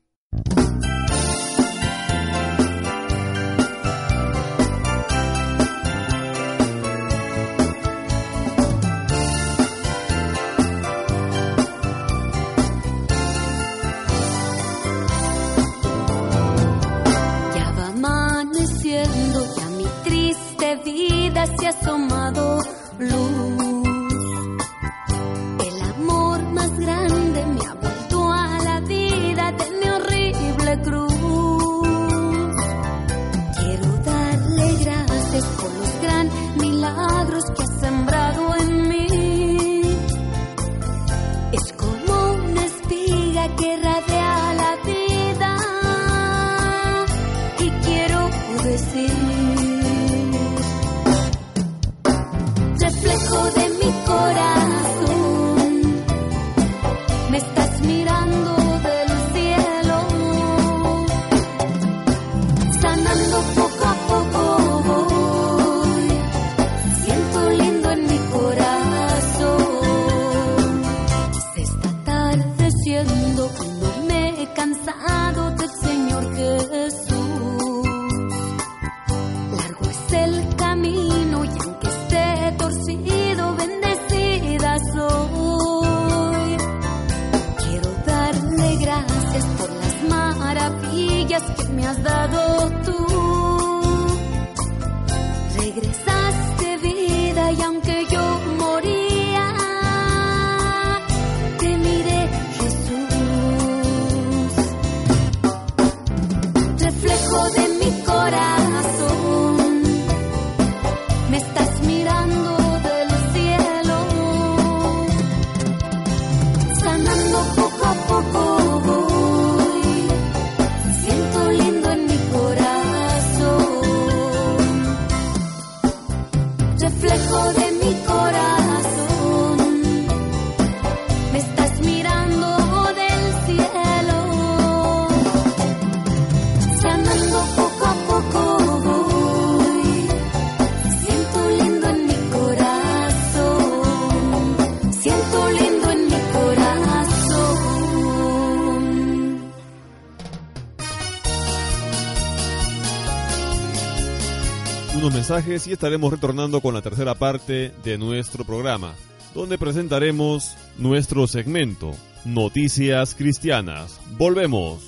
Se y estaremos retornando con la tercera parte de nuestro programa, donde presentaremos nuestro segmento Noticias Cristianas. Volvemos.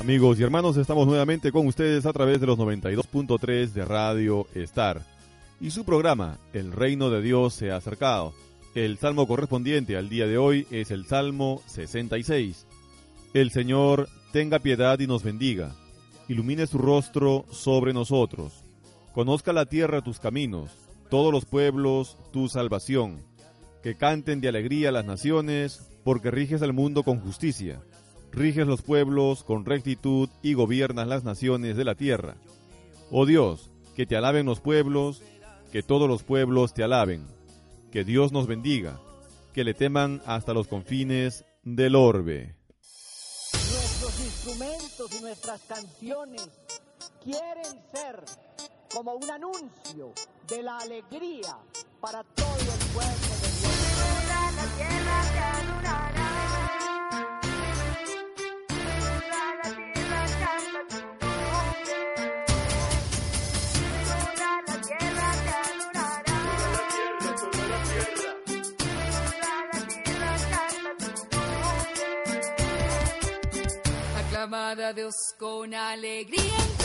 Amigos y hermanos, estamos nuevamente con ustedes a través de los 92.3 de Radio Star y su programa El Reino de Dios se ha acercado. El salmo correspondiente al día de hoy es el Salmo 66. El Señor tenga piedad y nos bendiga, ilumine su rostro sobre nosotros, conozca la tierra tus caminos, todos los pueblos tu salvación, que canten de alegría las naciones, porque riges el mundo con justicia, riges los pueblos con rectitud y gobiernas las naciones de la tierra. Oh Dios, que te alaben los pueblos, que todos los pueblos te alaben. Que Dios nos bendiga, que le teman hasta los confines del orbe. Nuestros instrumentos y nuestras canciones quieren ser como un anuncio de la alegría para todo el pueblo de Dios. Aclamad a Dios con alegría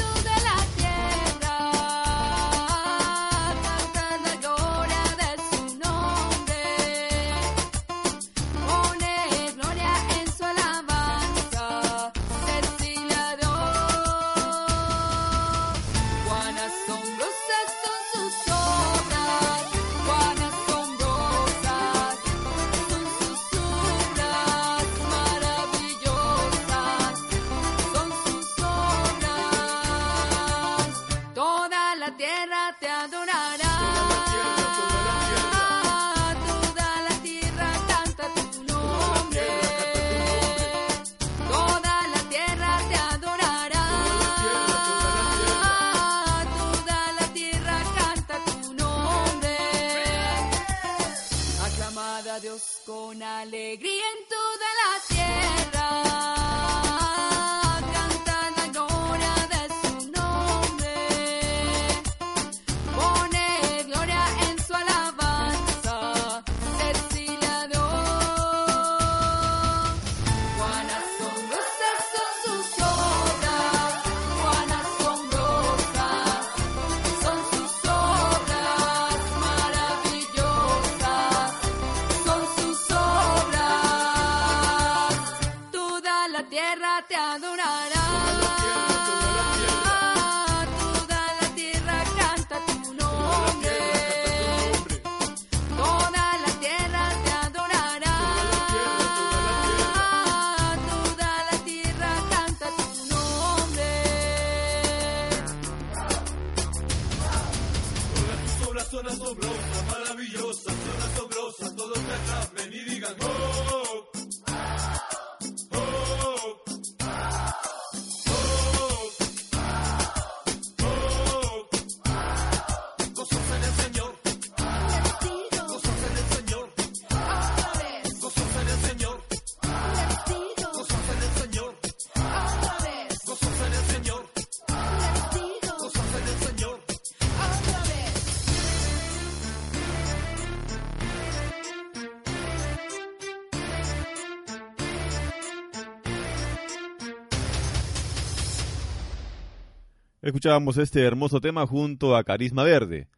Escuchábamos este hermoso tema junto a Carisma Verde,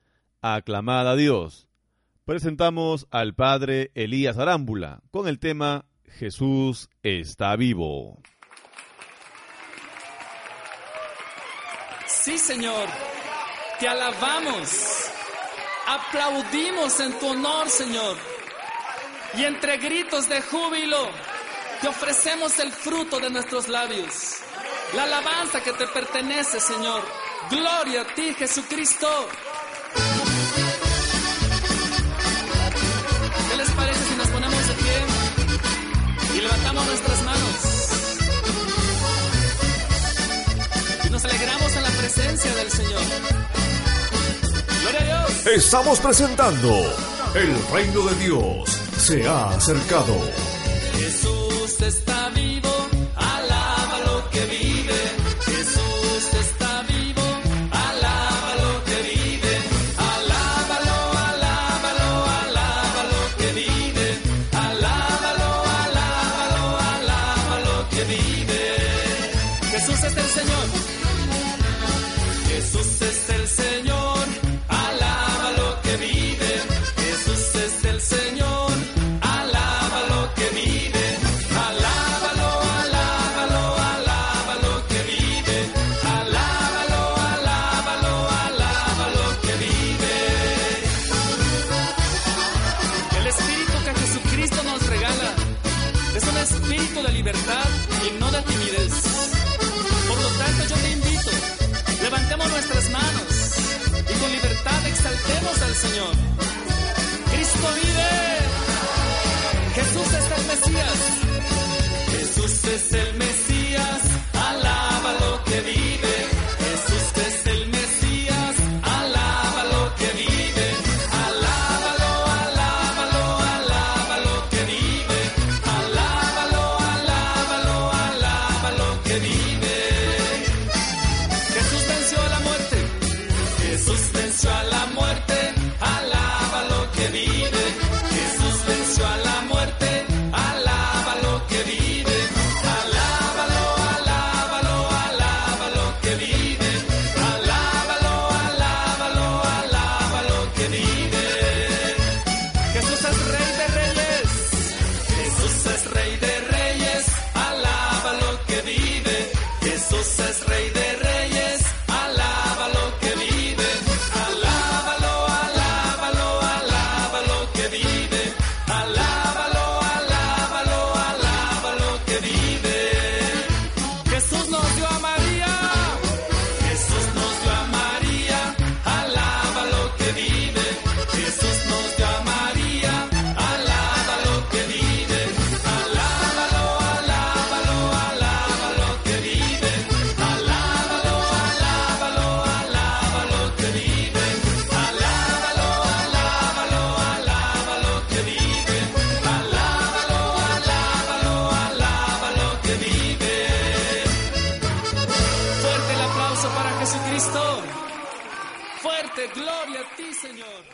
Aclamada a Dios. Presentamos al padre Elías Arámbula con el tema Jesús está vivo. Sí, Señor, te alabamos, aplaudimos en tu honor, Señor, y entre gritos de júbilo te ofrecemos el fruto de nuestros labios la alabanza que te pertenece, Señor. Gloria a ti, Jesucristo. ¿Qué les parece si nos ponemos de pie y levantamos nuestras manos? Y nos alegramos en la presencia del Señor. Gloria a Dios. Estamos presentando el reino de Dios se ha acercado. Jesús está vivo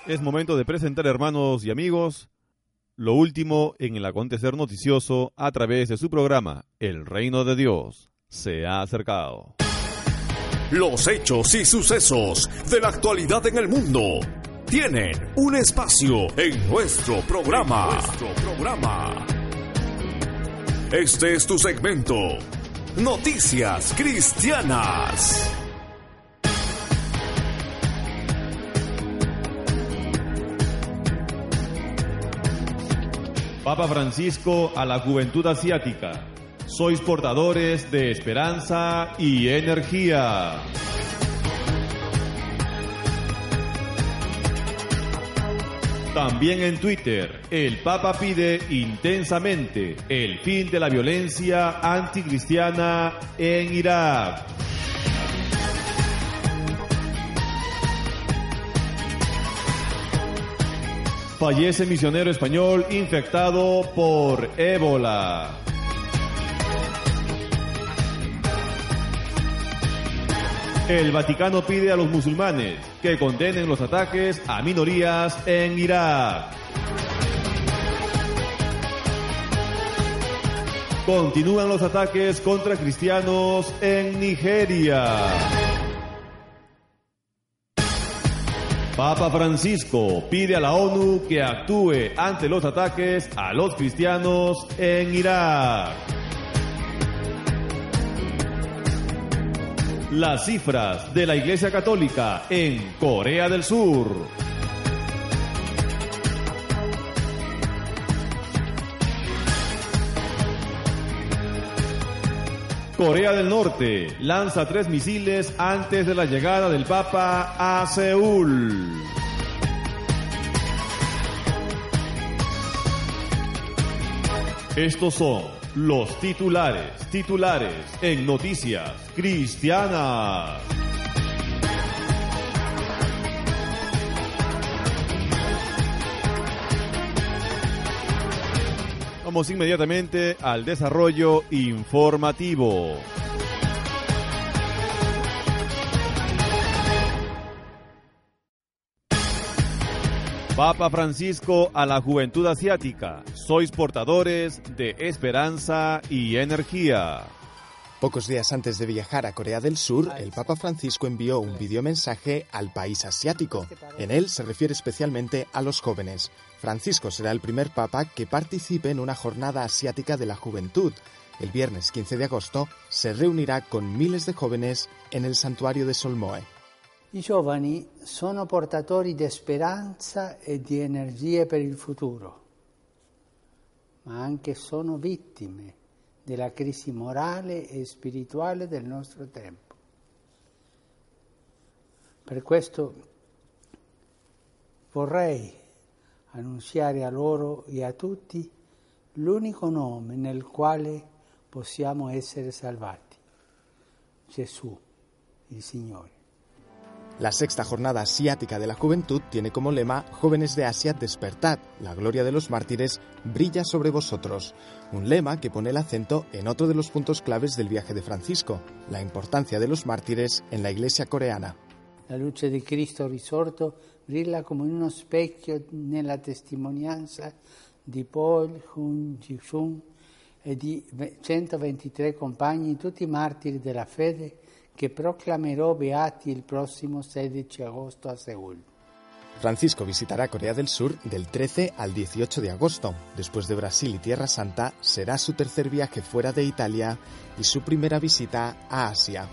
Es momento de presentar, hermanos y amigos, lo último en el acontecer noticioso a través de su programa El Reino de Dios se ha acercado. Los hechos y sucesos de la actualidad en el mundo tienen un espacio en nuestro programa. Nuestro programa. Este es tu segmento. Noticias Cristianas. Papa Francisco a la juventud asiática. Sois portadores de esperanza y energía. También en Twitter, el Papa pide intensamente el fin de la violencia anticristiana en Irak. Fallece misionero español infectado por ébola. El Vaticano pide a los musulmanes que condenen los ataques a minorías en Irak. Continúan los ataques contra cristianos en Nigeria. Papa Francisco pide a la ONU que actúe ante los ataques a los cristianos en Irak. Las cifras de la Iglesia Católica en Corea del Sur. Corea del Norte lanza tres misiles antes de la llegada del Papa a Seúl. Estos son los titulares, titulares en Noticias Cristianas. Vamos inmediatamente al desarrollo informativo. Papa Francisco a la juventud asiática. Sois portadores de esperanza y energía. Pocos días antes de viajar a Corea del Sur, el Papa Francisco envió un videomensaje al país asiático. En él se refiere especialmente a los jóvenes. Francisco será el primer papa que participe en una jornada asiática de la juventud. El viernes 15 de agosto se reunirá con miles de jóvenes en el santuario de Solmoe. I giovani sono portatori di speranza e di energie per il futuro, ma anche sono vittime della crisi morale e spirituale del nostro tempo. Per questo vorrei annunziare a loro e a tutti l'unico nome nel quale possiamo essere salvati, Gesù, il Signore. La sexta jornada asiática de la juventud tiene como lema Jóvenes de Asia, despertad, la gloria de los mártires brilla sobre vosotros, un lema que pone el acento en otro de los puntos claves del viaje de Francisco, la importancia de los mártires en la iglesia coreana. La luce di Cristo risorto brilla come uno specchio nella testimonianza di Paul Hun Ji-sung e di 123 compagni, tutti martiri della fede, che proclamerò beati il prossimo 16 agosto a Seúl. Francisco visitará Corea del Sur del 13 al 18 de agosto. Después de Brasil y Tierra Santa, será su tercer viaje fuera de Italia y su primera visita a Asia.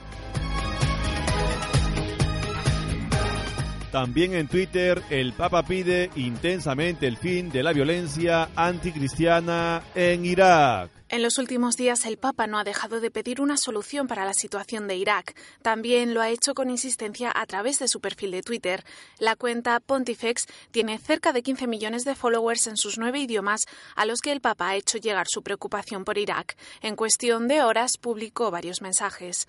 También en Twitter, el Papa pide intensamente el fin de la violencia anticristiana en Irak. En los últimos días el Papa no ha dejado de pedir una solución para la situación de Irak. También lo ha hecho con insistencia a través de su perfil de Twitter. La cuenta Pontifex tiene cerca de 15 millones de followers en sus nueve idiomas a los que el Papa ha hecho llegar su preocupación por Irak. En cuestión de horas publicó varios mensajes.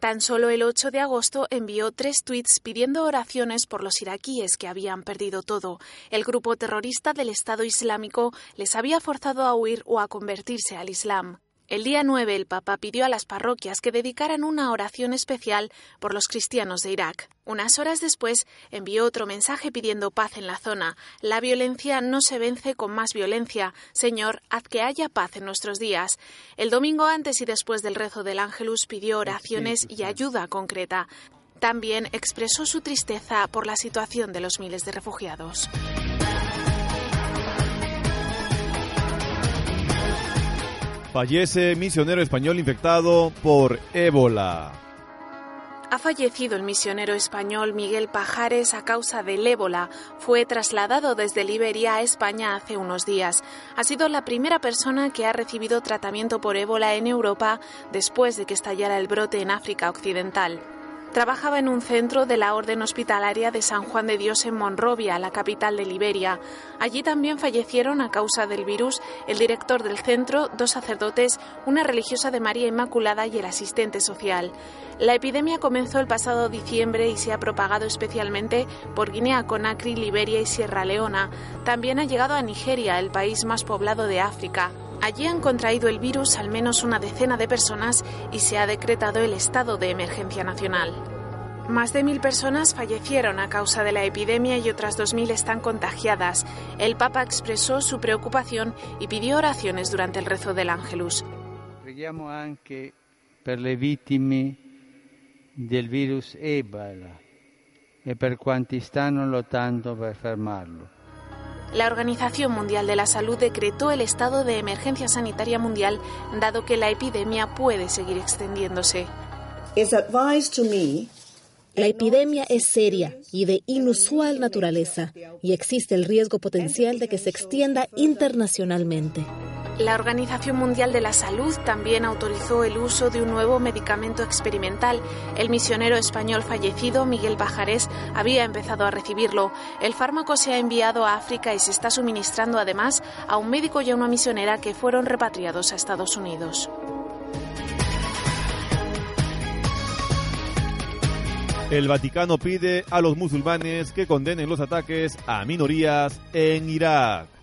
Tan solo el 8 de agosto envió tres tweets pidiendo oraciones por los iraquíes que habían perdido todo. El grupo terrorista del Estado Islámico les había forzado a huir o a convertirse al Islam. El día 9 el Papa pidió a las parroquias que dedicaran una oración especial por los cristianos de Irak. Unas horas después envió otro mensaje pidiendo paz en la zona. La violencia no se vence con más violencia. Señor, haz que haya paz en nuestros días. El domingo antes y después del rezo del Ángelus pidió oraciones y ayuda concreta. También expresó su tristeza por la situación de los miles de refugiados. Fallece misionero español infectado por ébola. Ha fallecido el misionero español Miguel Pajares a causa del ébola. Fue trasladado desde Liberia a España hace unos días. Ha sido la primera persona que ha recibido tratamiento por ébola en Europa después de que estallara el brote en África Occidental. Trabajaba en un centro de la Orden Hospitalaria de San Juan de Dios en Monrovia, la capital de Liberia. Allí también fallecieron a causa del virus el director del centro, dos sacerdotes, una religiosa de María Inmaculada y el asistente social. La epidemia comenzó el pasado diciembre y se ha propagado especialmente por Guinea, Conakry, Liberia y Sierra Leona. También ha llegado a Nigeria, el país más poblado de África. Allí han contraído el virus al menos una decena de personas y se ha decretado el estado de emergencia nacional. Más de mil personas fallecieron a causa de la epidemia y otras dos mil están contagiadas. El Papa expresó su preocupación y pidió oraciones durante el rezo del Ángelus. Preghiamo anche per le vittime del virus Ebola e per quanti stanno lottando per fermarlo. La Organización Mundial de la Salud decretó el estado de emergencia sanitaria mundial dado que la epidemia puede seguir extendiéndose. La epidemia es seria y de inusual naturaleza y existe el riesgo potencial de que se extienda internacionalmente. La Organización Mundial de la Salud también autorizó el uso de un nuevo medicamento experimental. El misionero español fallecido, Miguel Pajares, había empezado a recibirlo. El fármaco se ha enviado a África y se está suministrando además a un médico y a una misionera que fueron repatriados a Estados Unidos. El Vaticano pide a los musulmanes que condenen los ataques a minorías en Irak.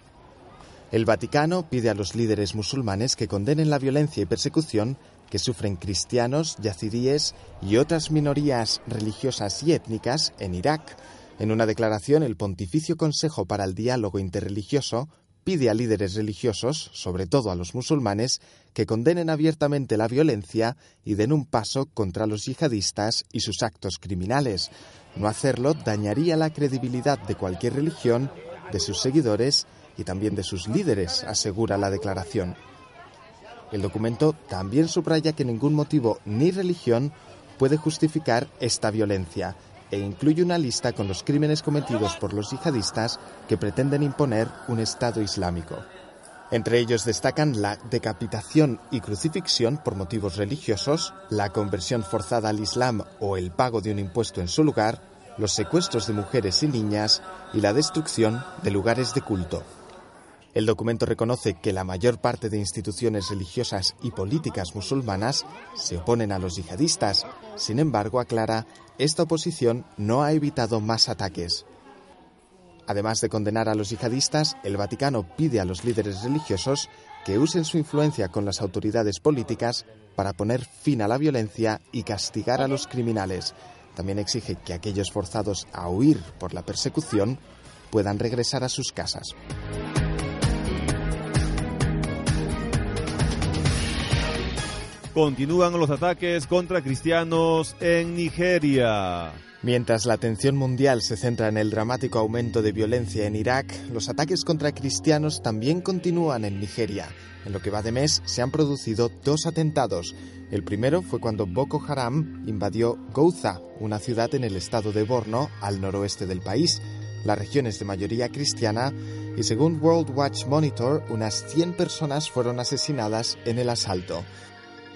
El Vaticano pide a los líderes musulmanes que condenen la violencia y persecución que sufren cristianos, yazidíes y otras minorías religiosas y étnicas en Irak. En una declaración, el Pontificio Consejo para el Diálogo Interreligioso pide a líderes religiosos, sobre todo a los musulmanes, que condenen abiertamente la violencia y den un paso contra los yihadistas y sus actos criminales. No hacerlo dañaría la credibilidad de cualquier religión, de sus seguidores y también de sus líderes, asegura la declaración. El documento también subraya que ningún motivo ni religión puede justificar esta violencia e incluye una lista con los crímenes cometidos por los yihadistas que pretenden imponer un Estado islámico. Entre ellos destacan la decapitación y crucifixión por motivos religiosos, la conversión forzada al Islam o el pago de un impuesto en su lugar, los secuestros de mujeres y niñas y la destrucción de lugares de culto. El documento reconoce que la mayor parte de instituciones religiosas y políticas musulmanas se oponen a los yihadistas. Sin embargo, aclara, esta oposición no ha evitado más ataques. Además de condenar a los yihadistas, el Vaticano pide a los líderes religiosos que usen su influencia con las autoridades políticas para poner fin a la violencia y castigar a los criminales. También exige que aquellos forzados a huir por la persecución puedan regresar a sus casas. Continúan los ataques contra cristianos en Nigeria. Mientras la atención mundial se centra en el dramático aumento de violencia en Irak, los ataques contra cristianos también continúan en Nigeria. En lo que va de mes se han producido dos atentados. El primero fue cuando Boko Haram invadió Gouza, una ciudad en el estado de Borno, al noroeste del país. La región es de mayoría cristiana y según World Watch Monitor, unas 100 personas fueron asesinadas en el asalto.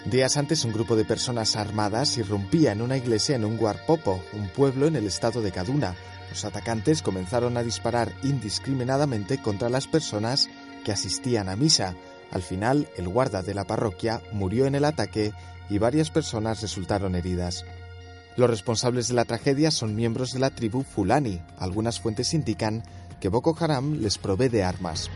Días antes, un grupo de personas armadas irrumpía en una iglesia en un Warpopo, un pueblo en el estado de Kaduna. Los atacantes comenzaron a disparar indiscriminadamente contra las personas que asistían a misa. Al final, el guarda de la parroquia murió en el ataque y varias personas resultaron heridas. Los responsables de la tragedia son miembros de la tribu Fulani. Algunas fuentes indican que Boko Haram les provee de armas.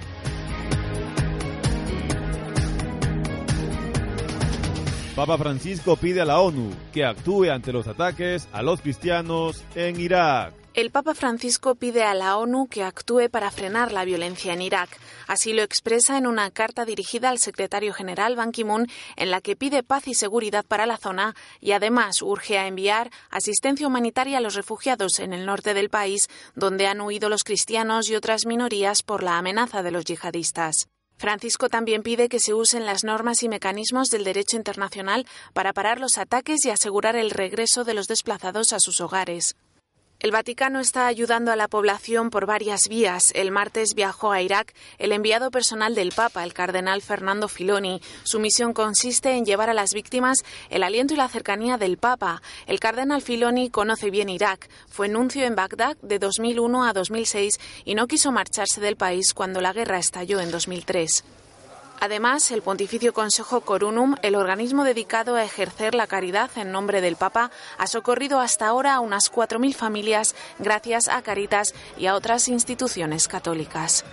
Papa Francisco pide a la ONU que actúe ante los ataques a los cristianos en Irak. El Papa Francisco pide a la ONU que actúe para frenar la violencia en Irak. Así lo expresa en una carta dirigida al secretario general Ban Ki-moon en la que pide paz y seguridad para la zona y además urge a enviar asistencia humanitaria a los refugiados en el norte del país, donde han huido los cristianos y otras minorías por la amenaza de los yihadistas. Francisco también pide que se usen las normas y mecanismos del derecho internacional para parar los ataques y asegurar el regreso de los desplazados a sus hogares. El Vaticano está ayudando a la población por varias vías. El martes viajó a Irak el enviado personal del Papa, el cardenal Fernando Filoni. Su misión consiste en llevar a las víctimas el aliento y la cercanía del Papa. El cardenal Filoni conoce bien Irak. Fue nuncio en Bagdad de 2001 a 2006 y no quiso marcharse del país cuando la guerra estalló en 2003. Además, el Pontificio Consejo Corunum, el organismo dedicado a ejercer la caridad en nombre del Papa, ha socorrido hasta ahora a unas 4.000 familias gracias a Caritas y a otras instituciones católicas.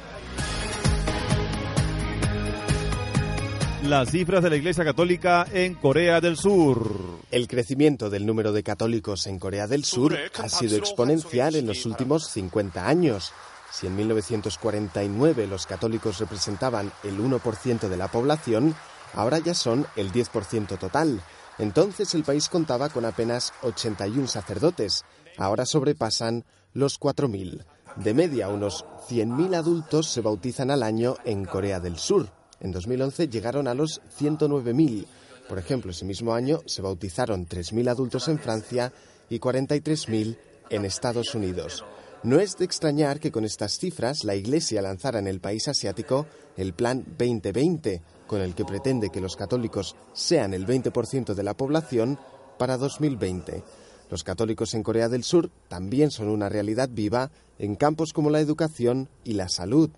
Las cifras de la Iglesia Católica en Corea del Sur. El crecimiento del número de católicos en Corea del Sur ha sido exponencial en los últimos 50 años. Si en 1949 los católicos representaban el 1% de la población, ahora ya son el 10% total. Entonces el país contaba con apenas 81 sacerdotes, ahora sobrepasan los 4.000. De media, unos 100.000 adultos se bautizan al año en Corea del Sur. En 2011 llegaron a los 109.000. Por ejemplo, ese mismo año se bautizaron 3.000 adultos en Francia y 43.000 en Estados Unidos. No es de extrañar que con estas cifras la Iglesia lanzara en el país asiático el Plan 2020, con el que pretende que los católicos sean el 20% de la población para 2020. Los católicos en Corea del Sur también son una realidad viva en campos como la educación y la salud.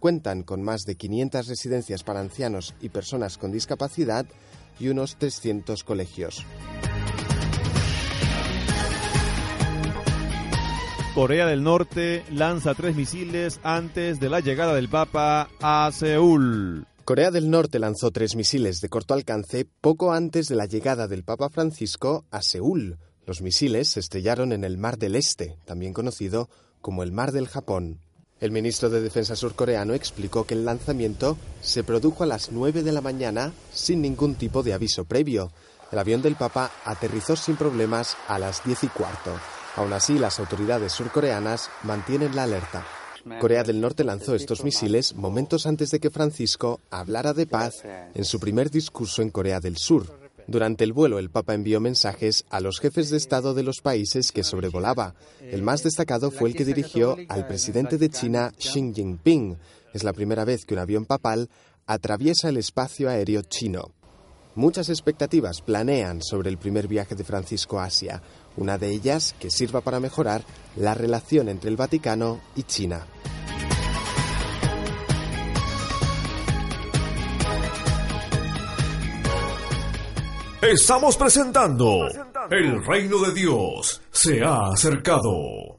Cuentan con más de 500 residencias para ancianos y personas con discapacidad y unos 300 colegios. Corea del Norte lanza tres misiles antes de la llegada del Papa a Seúl. Corea del Norte lanzó tres misiles de corto alcance poco antes de la llegada del Papa Francisco a Seúl. Los misiles se estrellaron en el Mar del Este, también conocido como el Mar del Japón. El ministro de Defensa surcoreano explicó que el lanzamiento se produjo a las 9 de la mañana sin ningún tipo de aviso previo. El avión del Papa aterrizó sin problemas a las 10 y cuarto. Aún así, las autoridades surcoreanas mantienen la alerta. Corea del Norte lanzó estos misiles momentos antes de que Francisco hablara de paz en su primer discurso en Corea del Sur. Durante el vuelo, el Papa envió mensajes a los jefes de Estado de los países que sobrevolaba. El más destacado fue el que dirigió al presidente de China, Xi Jinping. Es la primera vez que un avión papal atraviesa el espacio aéreo chino. Muchas expectativas planean sobre el primer viaje de Francisco a Asia, una de ellas que sirva para mejorar la relación entre el Vaticano y China. Estamos presentando El reino de Dios se ha acercado.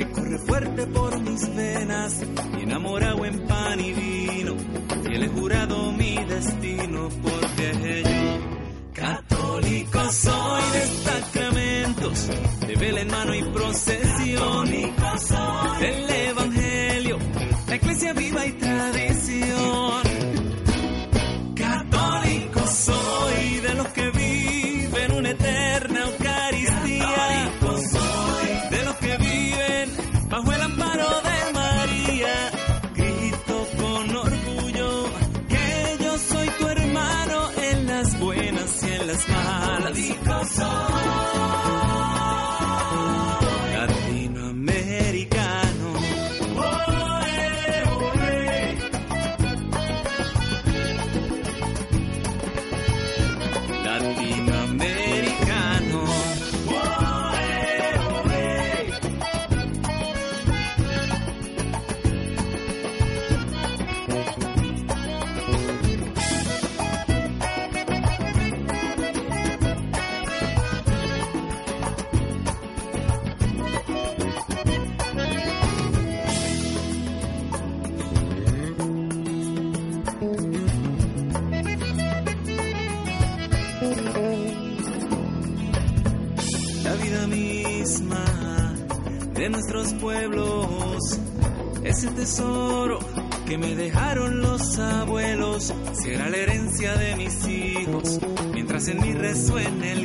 que corre fuerte por mis venas, enamorado en pan y vino, y le he jurado mi destino, porque yo, católico soy de sacramentos, de vela en mano y procesión, del evangelio, resuene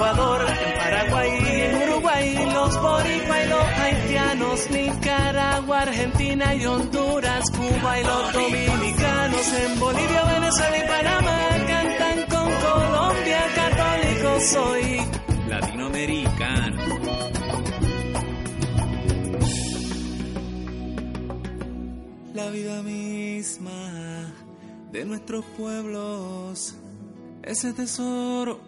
Ecuador, en Paraguay en Uruguay, los boricua y los haitianos, Nicaragua, Argentina y Honduras, Cuba y los dominicanos, en Bolivia, Venezuela y Panamá, cantan con Colombia, católico soy. Latinoamericano. La vida misma de nuestros pueblos, ese tesoro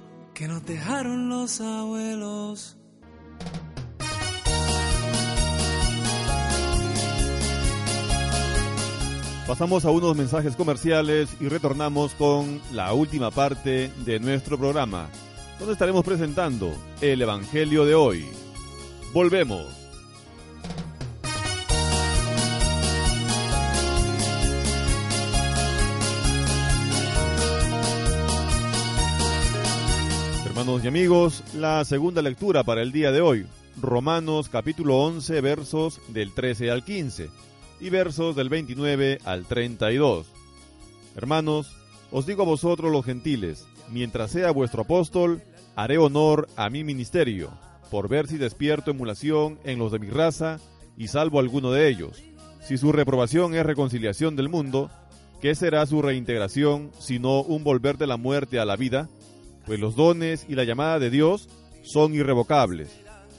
nos dejaron los abuelos. Pasamos a unos mensajes comerciales y retornamos con la última parte de nuestro programa, donde estaremos presentando el Evangelio de hoy. Volvemos. Hermanos y amigos, la segunda lectura para el día de hoy, Romanos capítulo 11 versos del 13 al 15 y versos del 29 al 32. Hermanos, os digo a vosotros los gentiles, mientras sea vuestro apóstol, haré honor a mi ministerio, por ver si despierto emulación en los de mi raza y salvo alguno de ellos. Si su reprobación es reconciliación del mundo, ¿qué será su reintegración sino un volver de la muerte a la vida? Pues los dones y la llamada de Dios son irrevocables.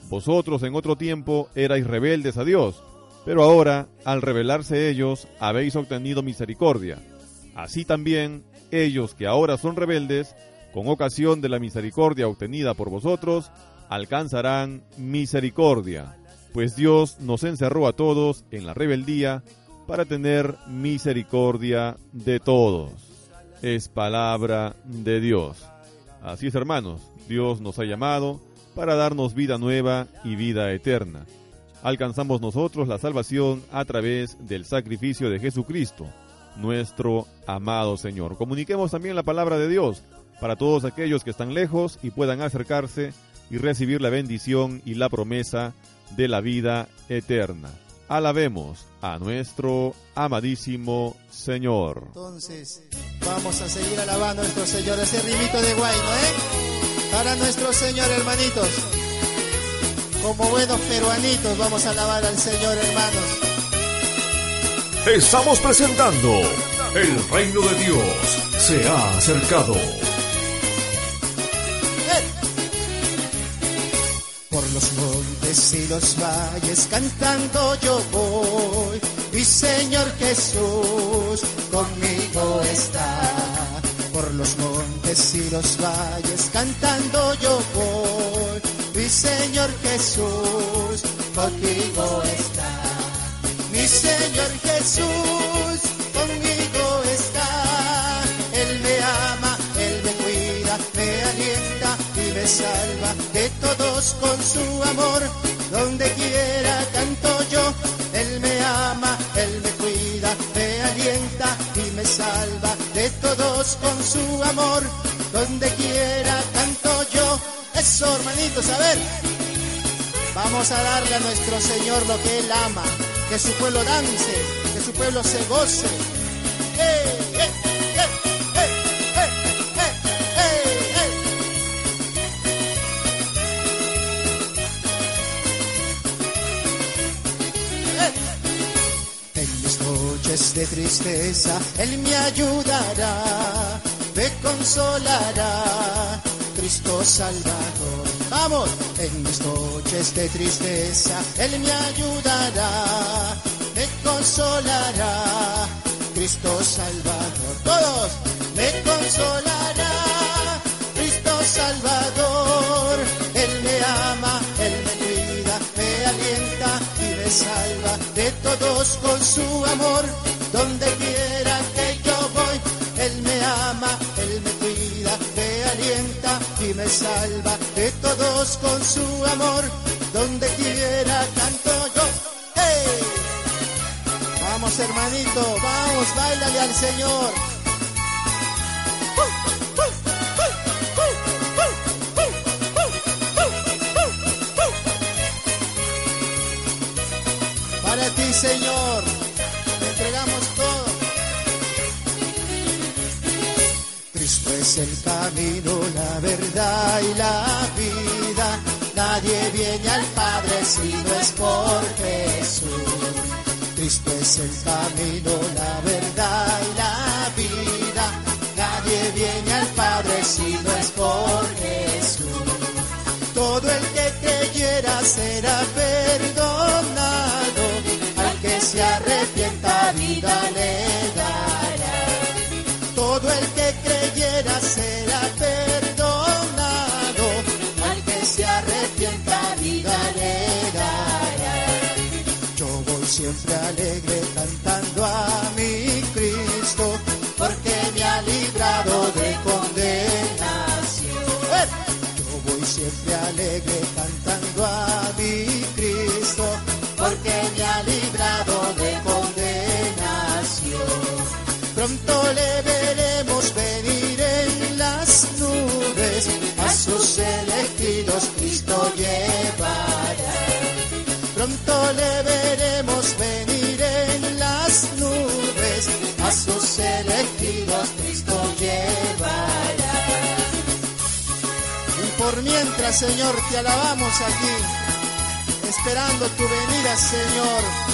Vosotros en otro tiempo erais rebeldes a Dios, pero ahora, al rebelarse ellos, habéis obtenido misericordia. Así también, ellos que ahora son rebeldes, con ocasión de la misericordia obtenida por vosotros, alcanzarán misericordia, pues Dios nos encerró a todos en la rebeldía para tener misericordia de todos. Es palabra de Dios. Así es, hermanos, Dios nos ha llamado para darnos vida nueva y vida eterna. Alcanzamos nosotros la salvación a través del sacrificio de Jesucristo, nuestro amado Señor. Comuniquemos también la palabra de Dios para todos aquellos que están lejos y puedan acercarse y recibir la bendición y la promesa de la vida eterna. Alabemos a nuestro amadísimo Señor. Entonces, vamos a seguir alabando a nuestro Señor. Ese rimito de guayno, ¿eh? Para nuestro Señor, hermanitos. Como buenos peruanitos, vamos a alabar al Señor, hermanos. Estamos presentando El reino de Dios se ha acercado. Los montes y los valles cantando yo voy. Mi Señor Jesús conmigo está. Por los montes y los valles cantando yo voy. Mi Señor Jesús conmigo está. Mi Señor Jesús salva de todos con su amor. Donde quiera canto yo, Él me ama, Él me cuida, me alienta y me salva de todos con su amor. Donde quiera canto yo. Eso, hermanitos, a ver. Vamos a darle a nuestro Señor lo que Él ama. Que su pueblo dance, que su pueblo se goce. Noches de tristeza Él me ayudará, me consolará, Cristo Salvador. Vamos, en mis noches de tristeza Él me ayudará, me consolará, Cristo Salvador. Todos, me consolará, Cristo Salvador. Salva de todos con su amor. Donde quiera que yo voy, Él me ama, Él me cuida, me alienta y me salva de todos con su amor. Donde quiera canto yo. ¡Hey! Vamos hermanito, vamos, bailale al Señor. Señor, te entregamos todo. Cristo es el camino, la verdad y la vida. Nadie viene al Padre si no es por Jesús. Cristo es el camino, la verdad y la vida. Nadie viene al Padre si no es por Jesús. Todo el que creyera será perdonado. Vida le dará. Todo el que creyera será perdonado. Al que se arrepienta vida le dará. Yo voy siempre alegre cantando a mi Cristo, porque me ha librado de condenación. Yo voy siempre alegre cantando a mi Cristo, Cristo llevará. Pronto le veremos venir en las nubes, a sus elegidos Cristo llevará. Y por mientras, Señor, te alabamos aquí, esperando tu venida, Señor.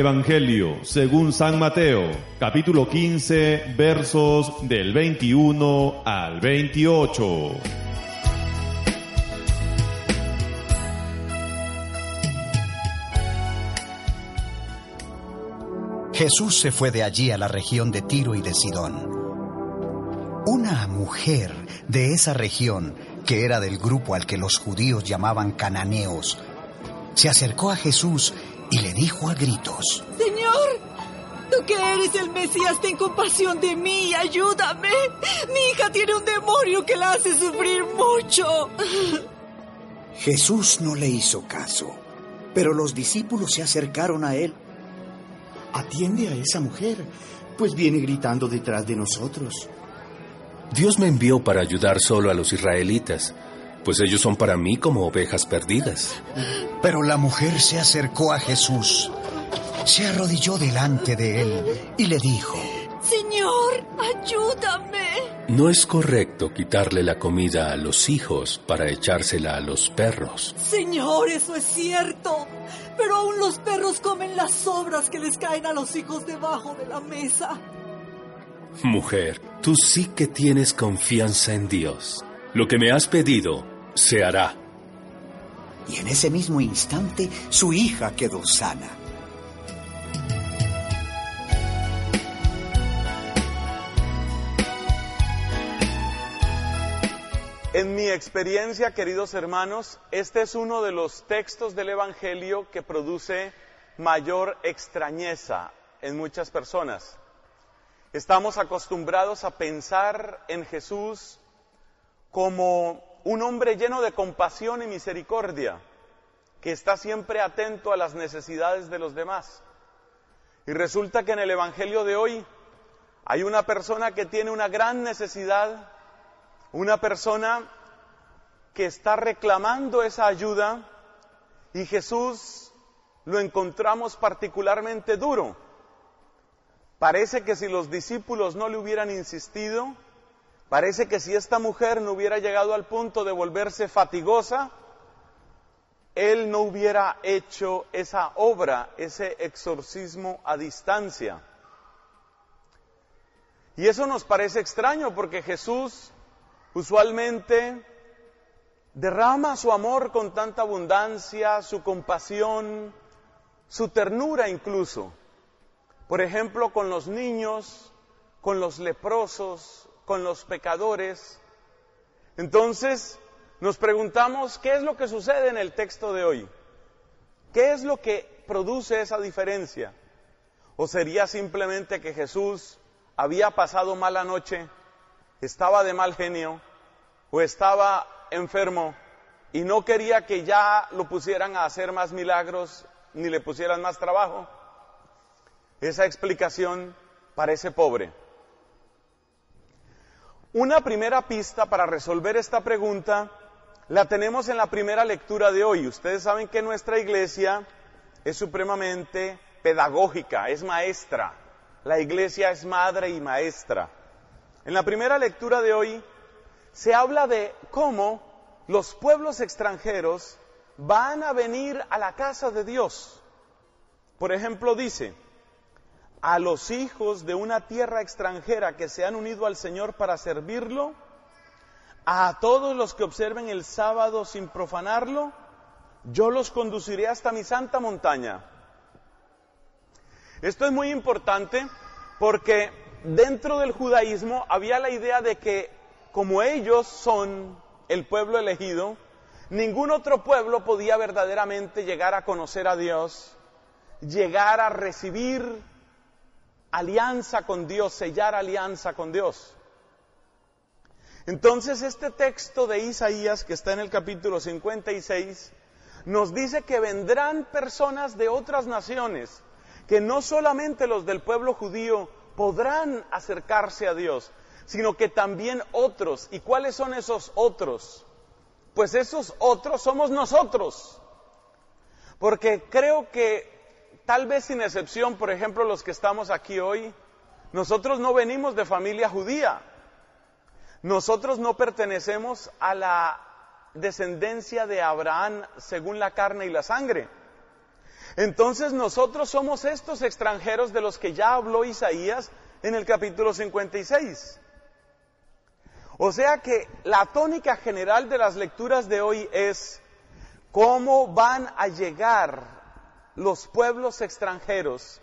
Evangelio según San Mateo, capítulo 15, versos del 21 al 28. Jesús se fue de allí a la región de Tiro y de Sidón. Una mujer de esa región, que era del grupo al que los judíos llamaban cananeos, se acercó a Jesús y le dijo a gritos, Señor, tú que eres el Mesías, ten compasión de mí, ayúdame. Mi hija tiene un demonio que la hace sufrir mucho. Jesús no le hizo caso, pero los discípulos se acercaron a él. Atiende a esa mujer, pues viene gritando detrás de nosotros. Dios me envió para ayudar solo a los israelitas, pues ellos son para mí como ovejas perdidas. Pero la mujer se acercó a Jesús, se arrodilló delante de él y le dijo, Señor, ayúdame. No es correcto quitarle la comida a los hijos para echársela a los perros. Señor, eso es cierto. Pero aún los perros comen las sobras que les caen a los hijos debajo de la mesa. Mujer, tú sí que tienes confianza en Dios. Lo que me has pedido se hará. Y en ese mismo instante su hija quedó sana. En mi experiencia, queridos hermanos, este es uno de los textos del Evangelio que produce mayor extrañeza en muchas personas. Estamos acostumbrados a pensar en Jesús como un hombre lleno de compasión y misericordia, que está siempre atento a las necesidades de los demás. Y resulta que en el Evangelio de hoy hay una persona que tiene una gran necesidad, una persona que está reclamando esa ayuda y Jesús lo encontramos particularmente duro. Parece que si los discípulos no le hubieran insistido, parece que si esta mujer no hubiera llegado al punto de volverse fatigosa, él no hubiera hecho esa obra, ese exorcismo a distancia. Y eso nos parece extraño porque Jesús usualmente derrama su amor con tanta abundancia, su compasión, su ternura incluso. Por ejemplo, con los niños, con los leprosos, con los pecadores. Entonces, nos preguntamos qué es lo que sucede en el texto de hoy. ¿Qué es lo que produce esa diferencia? ¿O sería simplemente que Jesús había pasado mala noche, estaba de mal genio o estaba enfermo y no quería que ya lo pusieran a hacer más milagros ni le pusieran más trabajo? Esa explicación parece pobre. Una primera pista para resolver esta pregunta la tenemos en la primera lectura de hoy. Ustedes saben que nuestra iglesia es supremamente pedagógica, es maestra. La iglesia es madre y maestra. En la primera lectura de hoy se habla de cómo los pueblos extranjeros van a venir a la casa de Dios. Por ejemplo, dice, a los hijos de una tierra extranjera que se han unido al Señor para servirlo, a todos los que observen el sábado sin profanarlo, yo los conduciré hasta mi santa montaña. Esto es muy importante porque dentro del judaísmo había la idea de que como ellos son el pueblo elegido, ningún otro pueblo podía verdaderamente llegar a conocer a Dios, llegar a recibir alianza con Dios, sellar alianza con Dios. Entonces este texto de Isaías que está en el capítulo 56 nos dice que vendrán personas de otras naciones, que no solamente los del pueblo judío podrán acercarse a Dios, sino que también otros. ¿Y cuáles son esos otros? Pues esos otros somos nosotros. Porque creo que tal vez sin excepción, por ejemplo, los que estamos aquí hoy, nosotros no venimos de familia judía. Nosotros no pertenecemos a la descendencia de Abraham según la carne y la sangre. Entonces nosotros somos estos extranjeros de los que ya habló Isaías en el capítulo 56. O sea que la tónica general de las lecturas de hoy es cómo van a llegar los pueblos extranjeros,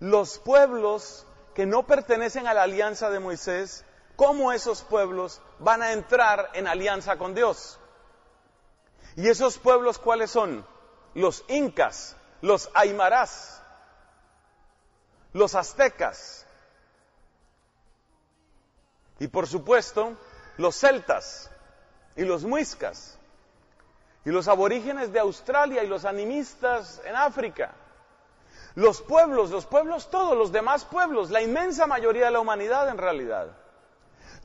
los pueblos que no pertenecen a la alianza de Moisés, cómo esos pueblos van a entrar en alianza con Dios. ¿Y esos pueblos cuáles son? Los incas, los aymarás, los aztecas y por supuesto los celtas y los muiscas y los aborígenes de Australia y los animistas en África. Los pueblos, los pueblos todos, los demás pueblos, la inmensa mayoría de la humanidad en realidad.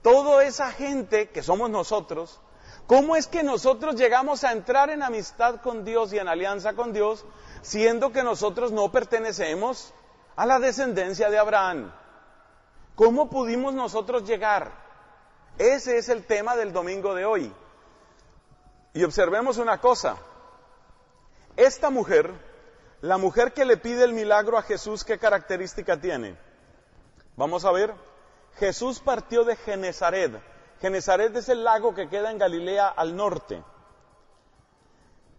Toda esa gente que somos nosotros, ¿cómo es que nosotros llegamos a entrar en amistad con Dios y en alianza con Dios, siendo que nosotros no pertenecemos a la descendencia de Abraham? ¿Cómo pudimos nosotros llegar? Ese es el tema del domingo de hoy. Y observemos una cosa. Esta mujer, la mujer que le pide el milagro a Jesús, ¿qué característica tiene? Vamos a ver. Jesús partió de Genezaret. Genezaret es el lago que queda en Galilea al norte.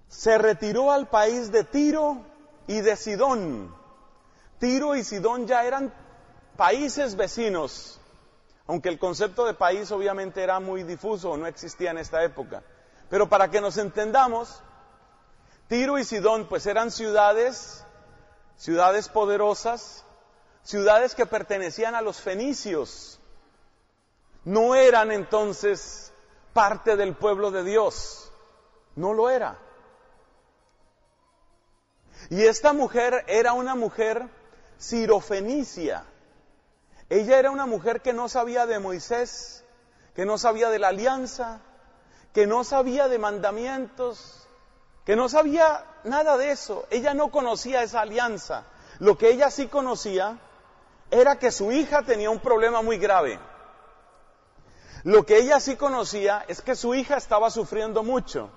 Se retiró al país de Tiro y de Sidón. Tiro y Sidón ya eran países vecinos, aunque el concepto de país obviamente era muy difuso, no existía en esta época. Pero para que nos entendamos, Tiro y Sidón pues eran ciudades, ciudades poderosas, ciudades que pertenecían a los fenicios. No eran entonces parte del pueblo de Dios, no lo era. Y esta mujer era una mujer sirofenicia. Ella era una mujer que no sabía de Moisés, que no sabía de la alianza, que no sabía de mandamientos, que no sabía nada de eso. Ella no conocía esa alianza. Lo que ella sí conocía era que su hija tenía un problema muy grave. Lo que ella sí conocía es que su hija estaba sufriendo mucho.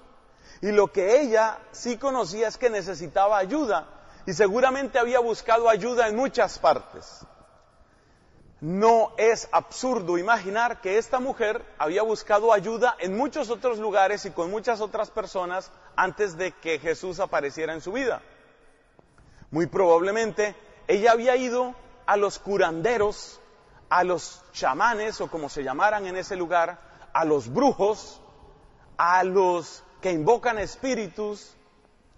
Y lo que ella sí conocía es que necesitaba ayuda. Y seguramente había buscado ayuda en muchas partes. No es absurdo imaginar que esta mujer había buscado ayuda en muchos otros lugares y con muchas otras personas antes de que Jesús apareciera en su vida. Muy probablemente ella había ido a los curanderos, a los chamanes o como se llamaran en ese lugar, a los brujos, a los que invocan espíritus,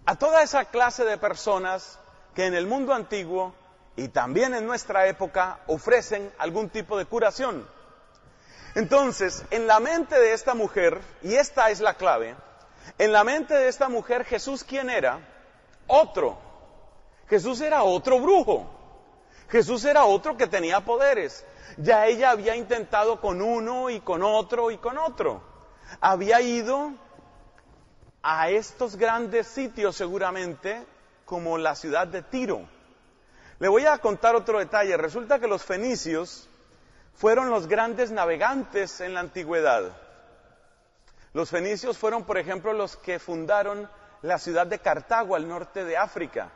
a toda esa clase de personas que en el mundo antiguo y también en nuestra época ofrecen algún tipo de curación. Entonces, en la mente de esta mujer, y esta es la clave, en la mente de esta mujer Jesús quién era? Otro. Jesús era otro brujo. Jesús era otro que tenía poderes. Ya ella había intentado con uno y con otro y con otro. Había ido a estos grandes sitios seguramente como la ciudad de Tiro. Le voy a contar otro detalle. Resulta que los fenicios fueron los grandes navegantes en la antigüedad. Los fenicios fueron, por ejemplo, los que fundaron la ciudad de Cartago al norte de África,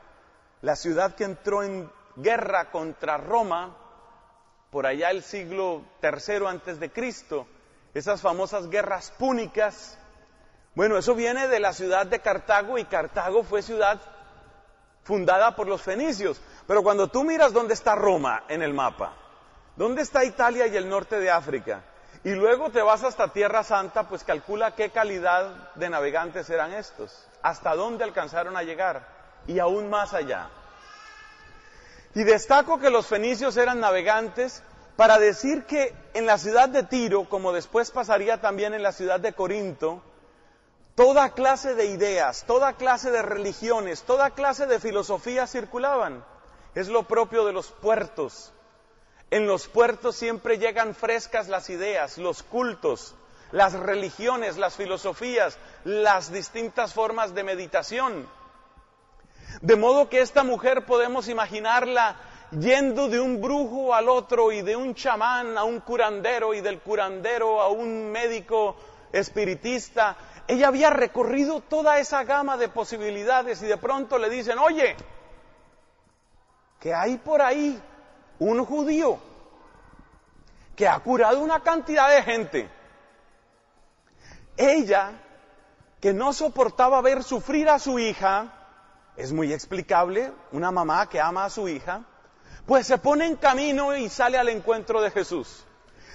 la ciudad que entró en guerra contra Roma por allá el siglo III antes de Cristo, esas famosas guerras púnicas. Bueno, eso viene de la ciudad de Cartago y Cartago fue ciudad fundada por los fenicios. Pero cuando tú miras dónde está Roma en el mapa, dónde está Italia y el norte de África, y luego te vas hasta Tierra Santa, pues calcula qué calidad de navegantes eran estos, hasta dónde alcanzaron a llegar, y aún más allá. Y destaco que los fenicios eran navegantes para decir que en la ciudad de Tiro, como después pasaría también en la ciudad de Corinto, toda clase de ideas, toda clase de religiones, toda clase de filosofías circulaban. Es lo propio de los puertos. En los puertos siempre llegan frescas las ideas, los cultos, las religiones, las filosofías, las distintas formas de meditación. De modo que esta mujer podemos imaginarla yendo de un brujo al otro y de un chamán a un curandero y del curandero a un médico espiritista. Ella había recorrido toda esa gama de posibilidades y de pronto le dicen, oye, que hay por ahí un judío que ha curado una cantidad de gente. Ella, que no soportaba ver sufrir a su hija, es muy explicable, una mamá que ama a su hija, pues se pone en camino y sale al encuentro de Jesús.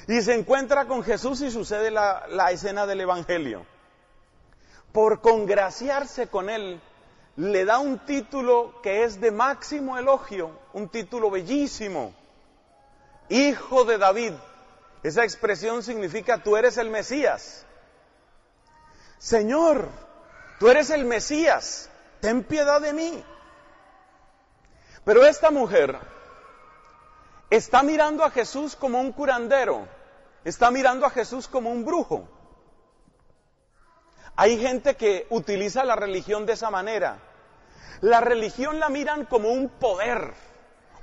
Y se encuentra con Jesús y sucede la, escena del Evangelio. Por congraciarse con él, le da un título que es de máximo elogio, un título bellísimo. Hijo de David. Esa expresión significa tú eres el Mesías. Señor, tú eres el Mesías, ten piedad de mí. Pero esta mujer está mirando a Jesús como un curandero, está mirando a Jesús como un brujo. Hay gente que utiliza la religión de esa manera. La religión la miran como un poder,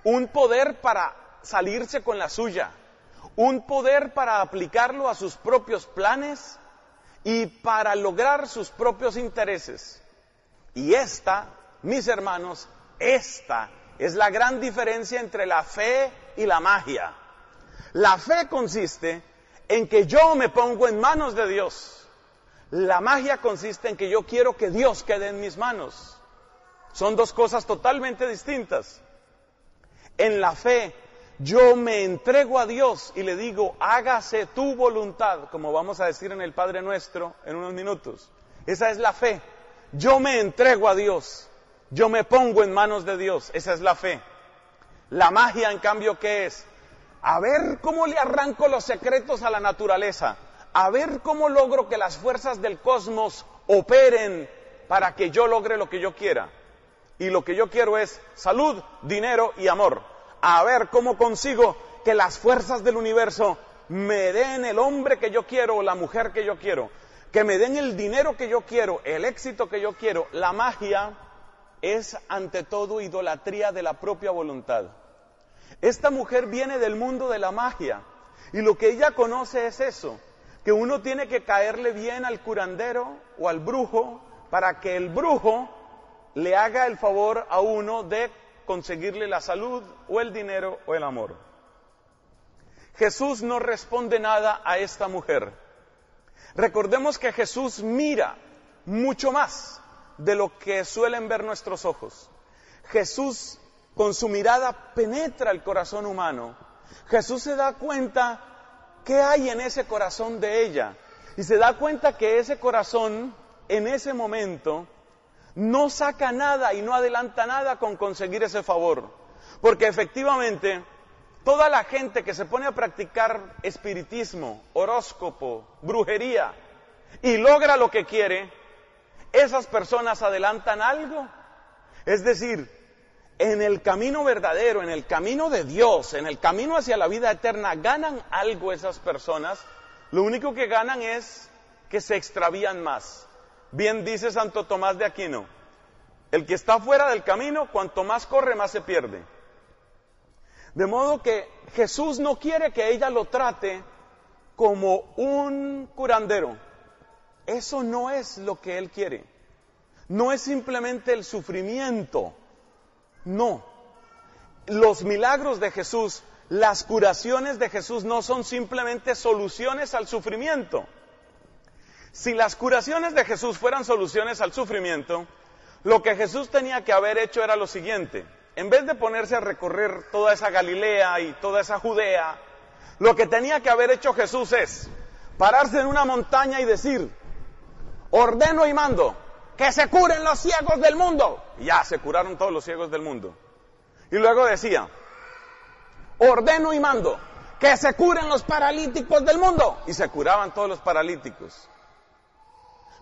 un poder para salirse con la suya, un poder para aplicarlo a sus propios planes y para lograr sus propios intereses. Y esta, mis hermanos, esta es la gran diferencia entre la fe y la magia. La fe consiste en que yo me pongo en manos de Dios. La magia consiste en que yo quiero que Dios quede en mis manos. Son dos cosas totalmente distintas. En la fe, yo me entrego a Dios y le digo, hágase tu voluntad, como vamos a decir en el Padre Nuestro en unos minutos. Esa es la fe. Yo me entrego a Dios. Yo me pongo en manos de Dios. Esa es la fe. La magia, en cambio, ¿qué es? A ver cómo le arranco los secretos a la naturaleza. A ver cómo logro que las fuerzas del cosmos operen para que yo logre lo que yo quiera. Y lo que yo quiero es salud, dinero y amor. A ver cómo consigo que las fuerzas del universo me den el hombre que yo quiero o la mujer que yo quiero. Que me den el dinero que yo quiero, el éxito que yo quiero. La magia es ante todo idolatría de la propia voluntad. Esta mujer viene del mundo de la magia y lo que ella conoce es eso, que uno tiene que caerle bien al curandero o al brujo para que el brujo le haga el favor a uno de conseguirle la salud o el dinero o el amor. Jesús no responde nada a esta mujer. Recordemos que Jesús mira mucho más de lo que suelen ver nuestros ojos. Jesús con su mirada penetra el corazón humano. Jesús se da cuenta qué hay en ese corazón de ella y se da cuenta que ese corazón en ese momento no saca nada y no adelanta nada con conseguir ese favor. Porque efectivamente, toda la gente que se pone a practicar espiritismo, horóscopo, brujería y logra lo que quiere, esas personas adelantan algo. Es decir, en el camino verdadero, en el camino de Dios, en el camino hacia la vida eterna, ganan algo esas personas. Lo único que ganan es que se extravían más. Bien dice Santo Tomás de Aquino, el que está fuera del camino, cuanto más corre, más se pierde. De modo que Jesús no quiere que ella lo trate como un curandero. Eso no es lo que Él quiere. No es simplemente el sufrimiento. No. Los milagros de Jesús, las curaciones de Jesús no son simplemente soluciones al sufrimiento. Si las curaciones de Jesús fueran soluciones al sufrimiento, lo que Jesús tenía que haber hecho era lo siguiente. En vez de ponerse a recorrer toda esa Galilea y toda esa Judea, lo que tenía que haber hecho Jesús es pararse en una montaña y decir, ordeno y mando que se curen los ciegos del mundo. Y ya, se curaron todos los ciegos del mundo. Y luego decía, ordeno y mando que se curen los paralíticos del mundo. Y se curaban todos los paralíticos.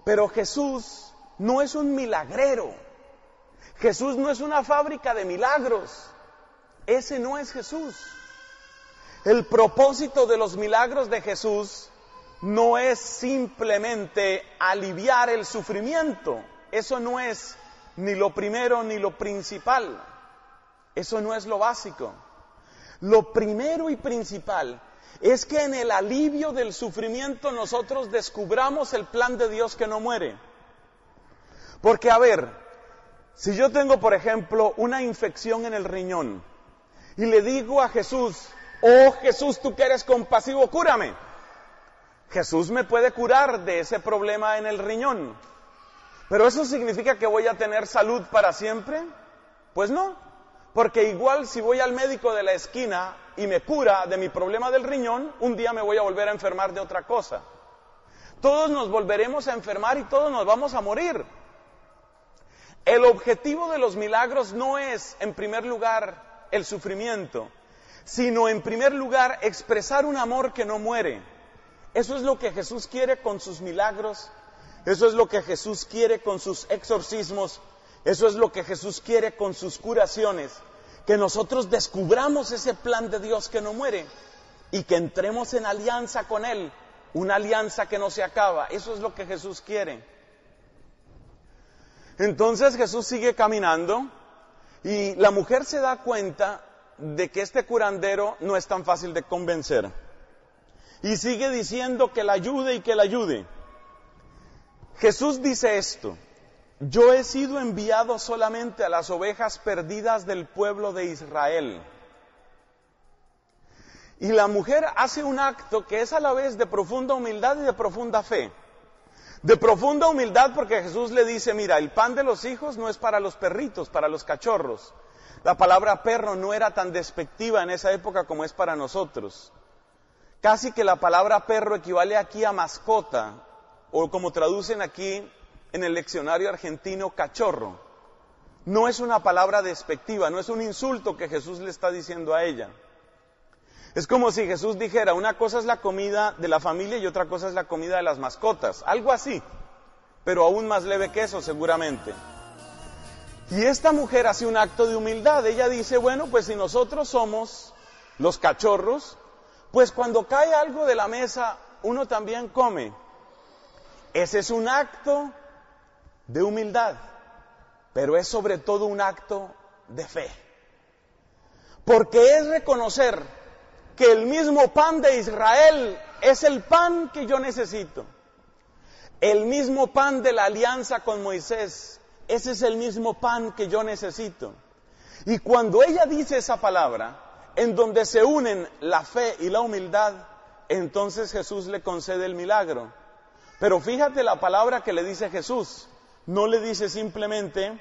Pero Jesús no es un milagrero. Jesús no es una fábrica de milagros. Ese no es Jesús. El propósito de los milagros de Jesús no es simplemente aliviar el sufrimiento. Eso no es ni lo primero ni lo principal. Eso no es lo básico. Lo primero y principal es que en el alivio del sufrimiento nosotros descubramos el plan de Dios que no muere. Porque, a ver, si yo tengo, por ejemplo, una infección en el riñón y le digo a Jesús, oh Jesús, tú que eres compasivo, cúrame. Jesús me puede curar de ese problema en el riñón. Pero eso significa que voy a tener salud para siempre? Pues no, porque igual si voy al médico de la esquina y me cura de mi problema del riñón, un día me voy a volver a enfermar de otra cosa. Todos nos volveremos a enfermar y todos nos vamos a morir. El objetivo de los milagros no es, en primer lugar, el sufrimiento, sino en primer lugar expresar un amor que no muere. Eso es lo que Jesús quiere con sus milagros, eso es lo que Jesús quiere con sus exorcismos, eso es lo que Jesús quiere con sus curaciones, que nosotros descubramos ese plan de Dios que no muere y que entremos en alianza con Él, una alianza que no se acaba. Eso es lo que Jesús quiere. Entonces Jesús sigue caminando y la mujer se da cuenta de que este curandero no es tan fácil de convencer. Y sigue diciendo que la ayude y que la ayude. Jesús dice esto, yo he sido enviado solamente a las ovejas perdidas del pueblo de Israel. Y la mujer hace un acto que es a la vez de profunda humildad y de profunda fe. De profunda humildad porque Jesús le dice, mira, el pan de los hijos no es para los perritos, para los cachorros. La palabra perro no era tan despectiva en esa época como es para nosotros. Casi que la palabra perro equivale aquí a mascota, o como traducen aquí en el leccionario argentino, cachorro. No es una palabra despectiva, no es un insulto que Jesús le está diciendo a ella. Es como si Jesús dijera, una cosa es la comida de la familia y otra cosa es la comida de las mascotas, algo así, pero aún más leve que eso seguramente. Y esta mujer hace un acto de humildad, ella dice, bueno, pues si nosotros somos los cachorros, pues cuando cae algo de la mesa, uno también come. Ese es un acto de humildad, pero es sobre todo un acto de fe. Porque es reconocer que el mismo pan de Israel es el pan que yo necesito. El mismo pan de la alianza con Moisés, ese es el mismo pan que yo necesito. Y cuando ella dice esa palabra, en donde se unen la fe y la humildad, entonces Jesús le concede el milagro. Pero fíjate la palabra que le dice Jesús. No le dice simplemente,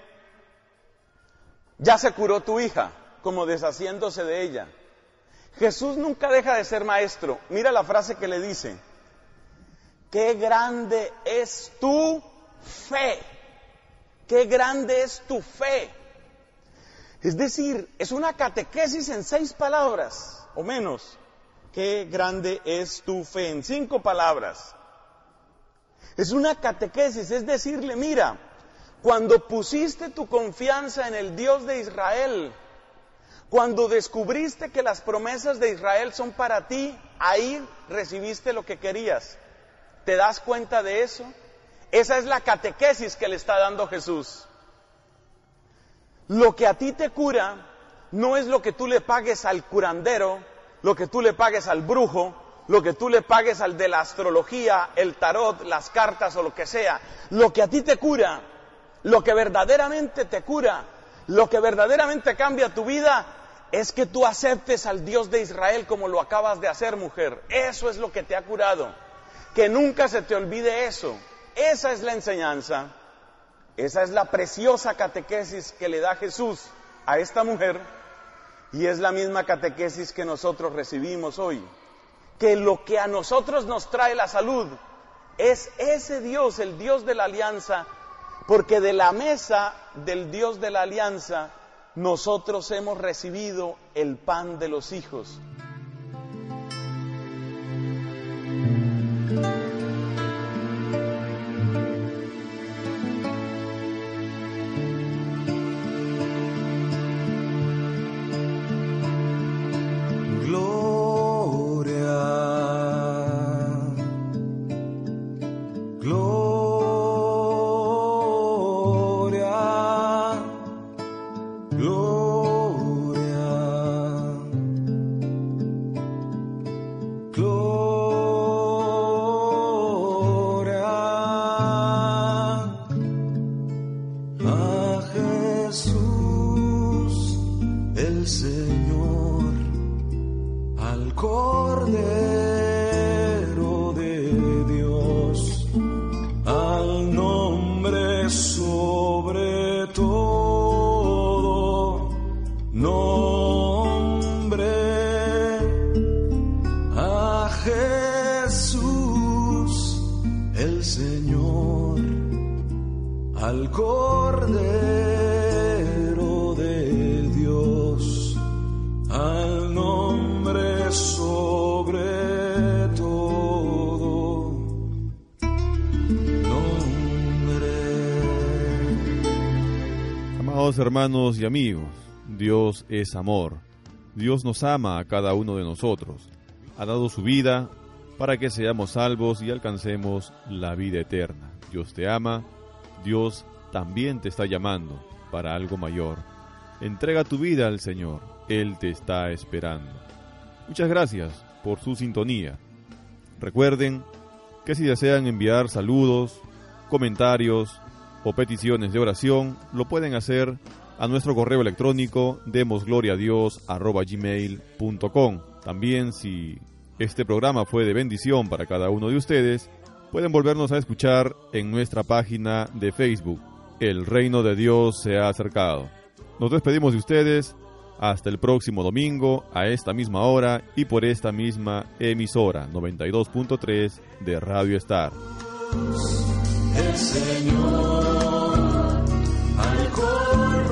ya se curó tu hija, como deshaciéndose de ella. Jesús nunca deja de ser maestro. Mira la frase que le dice. Qué grande es tu fe. Qué grande es tu fe. Es decir, es una catequesis en seis palabras o menos. Qué grande es tu fe en cinco palabras. Es una catequesis, es decirle, mira, cuando pusiste tu confianza en el Dios de Israel, cuando descubriste que las promesas de Israel son para ti, ahí recibiste lo que querías. ¿Te das cuenta de eso? Esa es la catequesis que le está dando Jesús. Lo que a ti te cura no es lo que tú le pagues al curandero, lo que tú le pagues al brujo, lo que tú le pagues al de la astrología, el tarot, las cartas o lo que sea. Lo que a ti te cura, lo que verdaderamente te cura, lo que verdaderamente cambia tu vida, es que tú aceptes al Dios de Israel como lo acabas de hacer, mujer. Eso es lo que te ha curado. Que nunca se te olvide eso. Esa es la enseñanza. Esa es la preciosa catequesis que le da Jesús a esta mujer y es la misma catequesis que nosotros recibimos hoy. Que lo que a nosotros nos trae la salud es ese Dios, el Dios de la alianza, porque de la mesa del Dios de la alianza nosotros hemos recibido el pan de los hijos. Amados hermanos y amigos, Dios es amor. Dios nos ama a cada uno de nosotros. Ha dado su vida para que seamos salvos y alcancemos la vida eterna. Dios te ama, Dios también te está llamando para algo mayor. Entrega tu vida al Señor, Él te está esperando. Muchas gracias por su sintonía. Recuerden que si desean enviar saludos, comentarios o peticiones de oración, lo pueden hacer a nuestro correo electrónico demosgloriadios@gmail.com. También si este programa fue de bendición para cada uno de ustedes, pueden volvernos a escuchar en nuestra página de Facebook. El reino de Dios se ha acercado. Nos despedimos de ustedes hasta el próximo domingo a esta misma hora y por esta misma emisora 92.3 de Radio Star. El Señor al Cordero.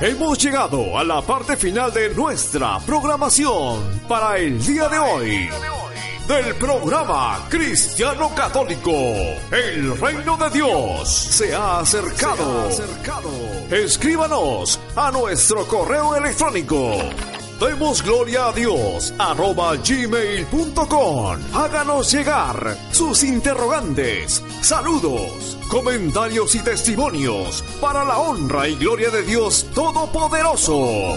Hemos llegado a la parte final de nuestra programación para el día de hoy. Del programa Cristiano Católico, el reino de Dios se ha acercado. Escríbanos a nuestro correo electrónico. Demos gloria a Dios arroba gmail.com. Háganos llegar sus interrogantes, saludos, comentarios y testimonios para la honra y gloria de Dios Todopoderoso.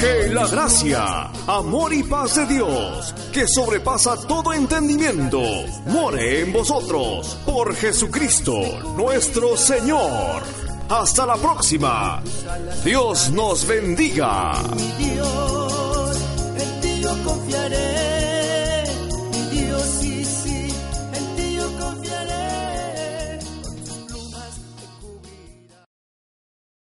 Que la gracia, amor y paz de Dios, que sobrepasa todo entendimiento, more en vosotros por Jesucristo nuestro Señor. Hasta la próxima. Dios nos bendiga. Dios, en ti yo confiaré.